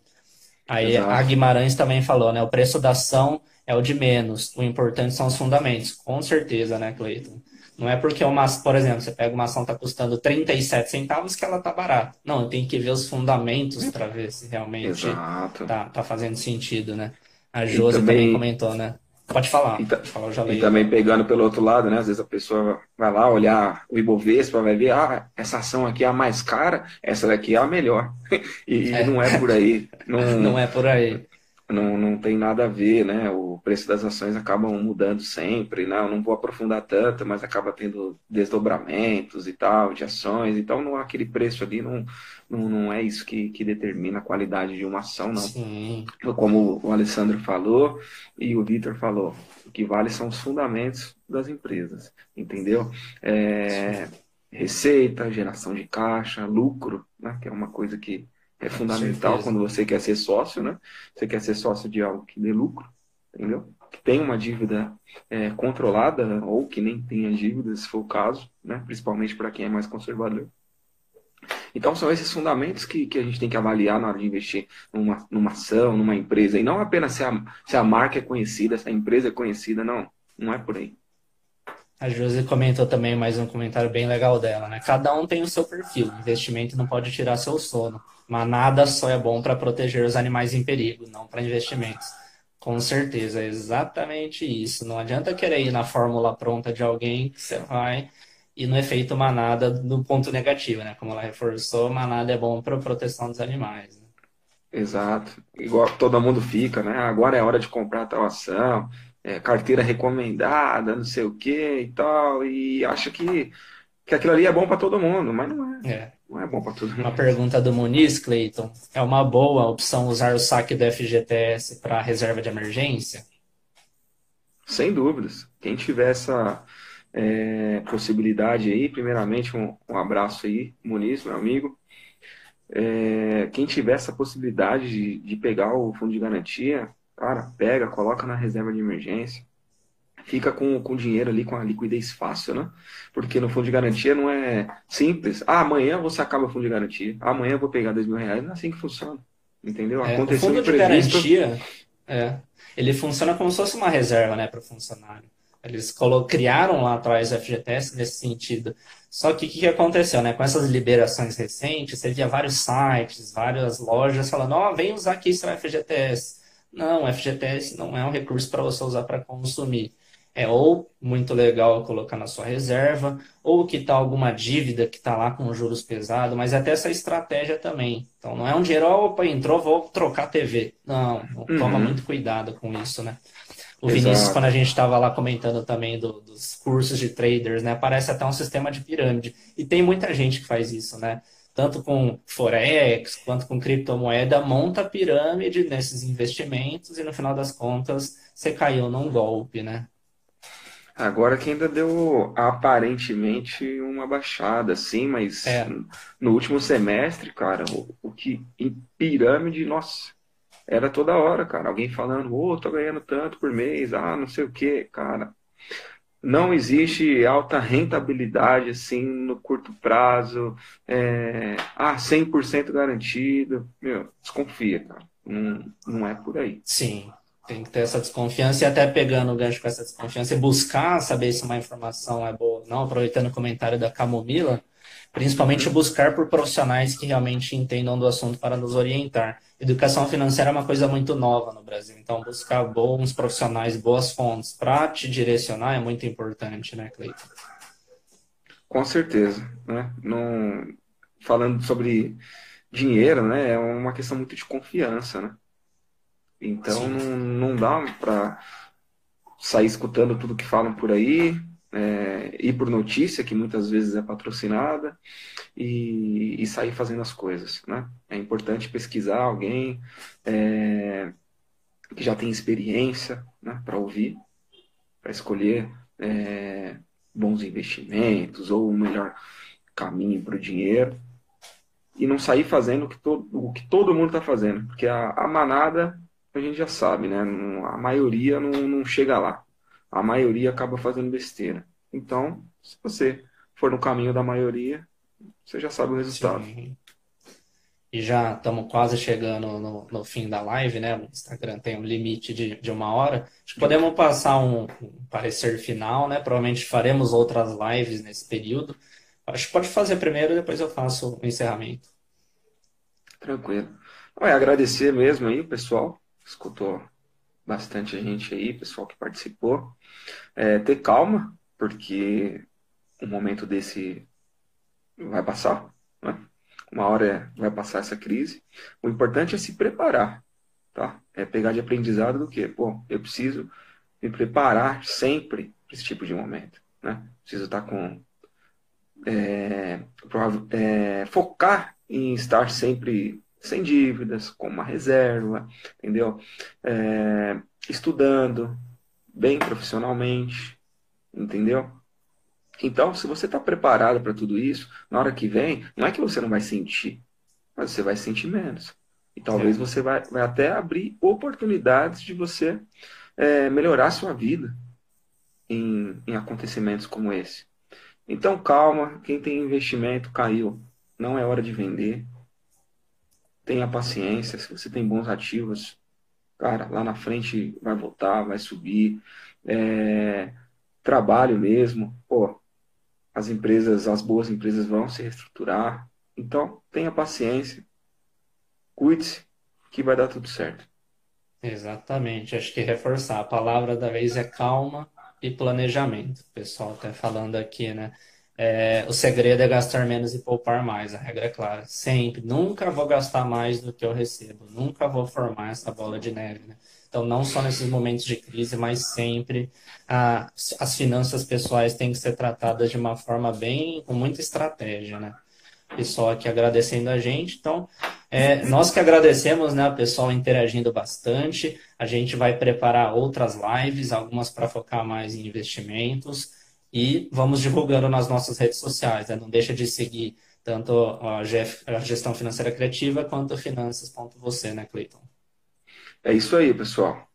Aí Exato. a Guimarães também falou, né? O preço da ação é o de menos, o importante são os fundamentos. Com certeza, né, Cleiton? Não é porque uma, por exemplo, você pega uma ação que está custando 37 centavos que ela está barata. Não, tem que ver os fundamentos para ver se realmente está tá fazendo sentido, né? A Josi também, também, comentou, né? Pode falar. E, pode falar, e também pegando pelo outro lado, né? Às vezes a pessoa vai lá olhar o Ibovespa, vai ver, ah, essa ação aqui é a mais cara, essa daqui é a melhor. <laughs> e, é. não é por aí. <laughs> Não, não é por aí não, não tem nada a ver, né? O preço das ações acabam mudando sempre, né? Eu não vou aprofundar tanto, mas acaba tendo desdobramentos e tal de ações, então não aquele preço ali não, não, não é isso que, que determina a qualidade de uma ação, não. Sim. Como o Alessandro falou e o Vitor falou, o que vale são os fundamentos das empresas, entendeu? É, receita, geração de caixa, lucro, né? Que é uma coisa que é fundamental quando você quer ser sócio, né? Você quer ser sócio de algo que dê lucro, entendeu? Que tem uma dívida é, controlada ou que nem tenha dívida, se for o caso, né? Principalmente para quem é mais conservador. Então são esses fundamentos que, que a gente tem que avaliar na hora de investir numa, numa ação, numa empresa. E não apenas se a, se a marca é conhecida, se a empresa é conhecida, não. Não é por aí. A Josi comentou também mais um comentário bem legal dela, né? Cada um tem o seu perfil. Investimento não pode tirar seu sono. Manada só é bom para proteger os animais em perigo, não para investimentos. Com certeza, é exatamente isso. Não adianta querer ir na fórmula pronta de alguém que você vai e no efeito manada no ponto negativo, né? Como ela reforçou, manada é bom para proteção dos animais. Né? Exato. Igual todo mundo fica, né? Agora é hora de comprar tal ação, é, carteira recomendada, não sei o que e tal, e acha que, que aquilo ali é bom para todo mundo, mas não é. é. Não é bom para todo mundo. Uma pergunta do Muniz, Cleiton. É uma boa opção usar o saque do FGTS para reserva de emergência? Sem dúvidas. Quem tiver essa é, possibilidade aí, primeiramente, um, um, abraço aí, Muniz, meu amigo. É, quem tiver essa possibilidade de, de pegar o fundo de garantia, cara, pega, coloca na reserva de emergência fica com, com dinheiro ali, com a liquidez fácil, né? Porque no fundo de garantia não é simples. Ah, amanhã você acaba o fundo de garantia. Amanhã eu vou pegar dois mil reais. Não é assim que funciona. Entendeu? É, o fundo de garantia, é, ele funciona como se fosse uma reserva, né, para o funcionário. Eles criaram lá atrás o FGTS nesse sentido. Só que o que, que, aconteceu, né? Com essas liberações recentes, você via vários sites, várias lojas falando, ó, oh, vem usar aqui seu FGTS. Não, o FGTS não é um recurso para você usar para consumir. É ou muito legal colocar na sua reserva, ou que tá alguma dívida que está lá com juros pesados, mas até essa estratégia também. Então não é um dinheiro, opa, entrou, vou trocar a TV. Não, uhum. toma muito cuidado com isso, né? O Exato. Vinícius, quando a gente estava lá comentando também do, dos cursos de traders, né? Parece até um sistema de pirâmide. E tem muita gente que faz isso, né? Tanto com Forex quanto com criptomoeda, monta pirâmide nesses investimentos e no final das contas você caiu num golpe, né? Agora que ainda deu aparentemente uma baixada, sim, mas é. no último semestre, cara, o, o que em pirâmide, nossa, era toda hora, cara. Alguém falando, ô, oh, tô ganhando tanto por mês, ah, não sei o que, cara. Não existe alta rentabilidade assim no curto prazo, é, ah, 100% garantido. Meu, desconfia, cara. Não, não é por aí. Sim, tem que ter essa desconfiança e até pegando o gancho com essa desconfiança e buscar saber se uma informação é boa ou não, aproveitando o comentário da Camomila, principalmente buscar por profissionais que realmente entendam do assunto para nos orientar. Educação financeira é uma coisa muito nova no Brasil, então buscar bons profissionais, boas fontes para te direcionar é muito importante, né, Cleiton? Com certeza, né? Não... Falando sobre dinheiro, né, é uma questão muito de confiança, né? Então não, não dá para sair escutando tudo que falam por aí, é, ir por notícia, que muitas vezes é patrocinada, e, e, sair fazendo as coisas. Né? É importante pesquisar alguém é, que já tem experiência né, para ouvir, para escolher é, bons investimentos ou o melhor caminho para o dinheiro. E não sair fazendo o que, to, o que todo mundo está fazendo, porque a, a manada a gente já sabe, né? A maioria não, não chega lá a maioria acaba fazendo besteira. Então, se você for no caminho da maioria, você já sabe o resultado. Sim. E já estamos quase chegando no, no, fim da live, né? O Instagram tem um limite de, de uma hora. Acho que podemos passar um, um parecer final, né? Provavelmente faremos outras lives nesse período. Acho que pode fazer primeiro, depois eu faço o encerramento. Tranquilo. É agradecer mesmo aí o pessoal que escutou bastante gente aí, pessoal que participou. É, ter calma, porque um momento desse vai passar, né? Uma hora vai passar essa crise. O importante é se preparar, tá? É pegar de aprendizado do que, pô, eu preciso me preparar sempre para esse tipo de momento, né? Preciso estar com é, é, focar em estar sempre sem dívidas, com uma reserva, entendeu? É, estudando bem profissionalmente, entendeu? Então, se você está preparado para tudo isso, na hora que vem, não é que você não vai sentir, mas você vai sentir menos. E talvez você vai, vai até abrir oportunidades de você é, melhorar sua vida em, em acontecimentos como esse. Então, calma, quem tem investimento caiu. Não é hora de vender tenha paciência, se você tem bons ativos, cara, lá na frente vai voltar, vai subir. É, trabalho mesmo, pô, as empresas, as boas empresas vão se reestruturar. Então, tenha paciência, cuide-se, que vai dar tudo certo. Exatamente, acho que reforçar a palavra da vez é calma e planejamento. O pessoal está falando aqui, né? É, o segredo é gastar menos e poupar mais. A regra é clara. Sempre. Nunca vou gastar mais do que eu recebo. Nunca vou formar essa bola de neve. Né? Então, não só nesses momentos de crise, mas sempre a, as finanças pessoais têm que ser tratadas de uma forma bem, com muita estratégia, né? Pessoal aqui agradecendo a gente. Então, é, nós que agradecemos, né? O pessoal interagindo bastante. A gente vai preparar outras lives, algumas para focar mais em investimentos e vamos divulgando nas nossas redes sociais. Né? Não deixa de seguir tanto a, gestão financeira criativa quanto finanças.você, né, Cleiton? É isso aí, pessoal.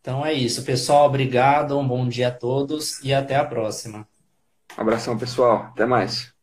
Então é isso, pessoal. Obrigado, um bom dia a todos e até a próxima. Um abração, pessoal. Até mais.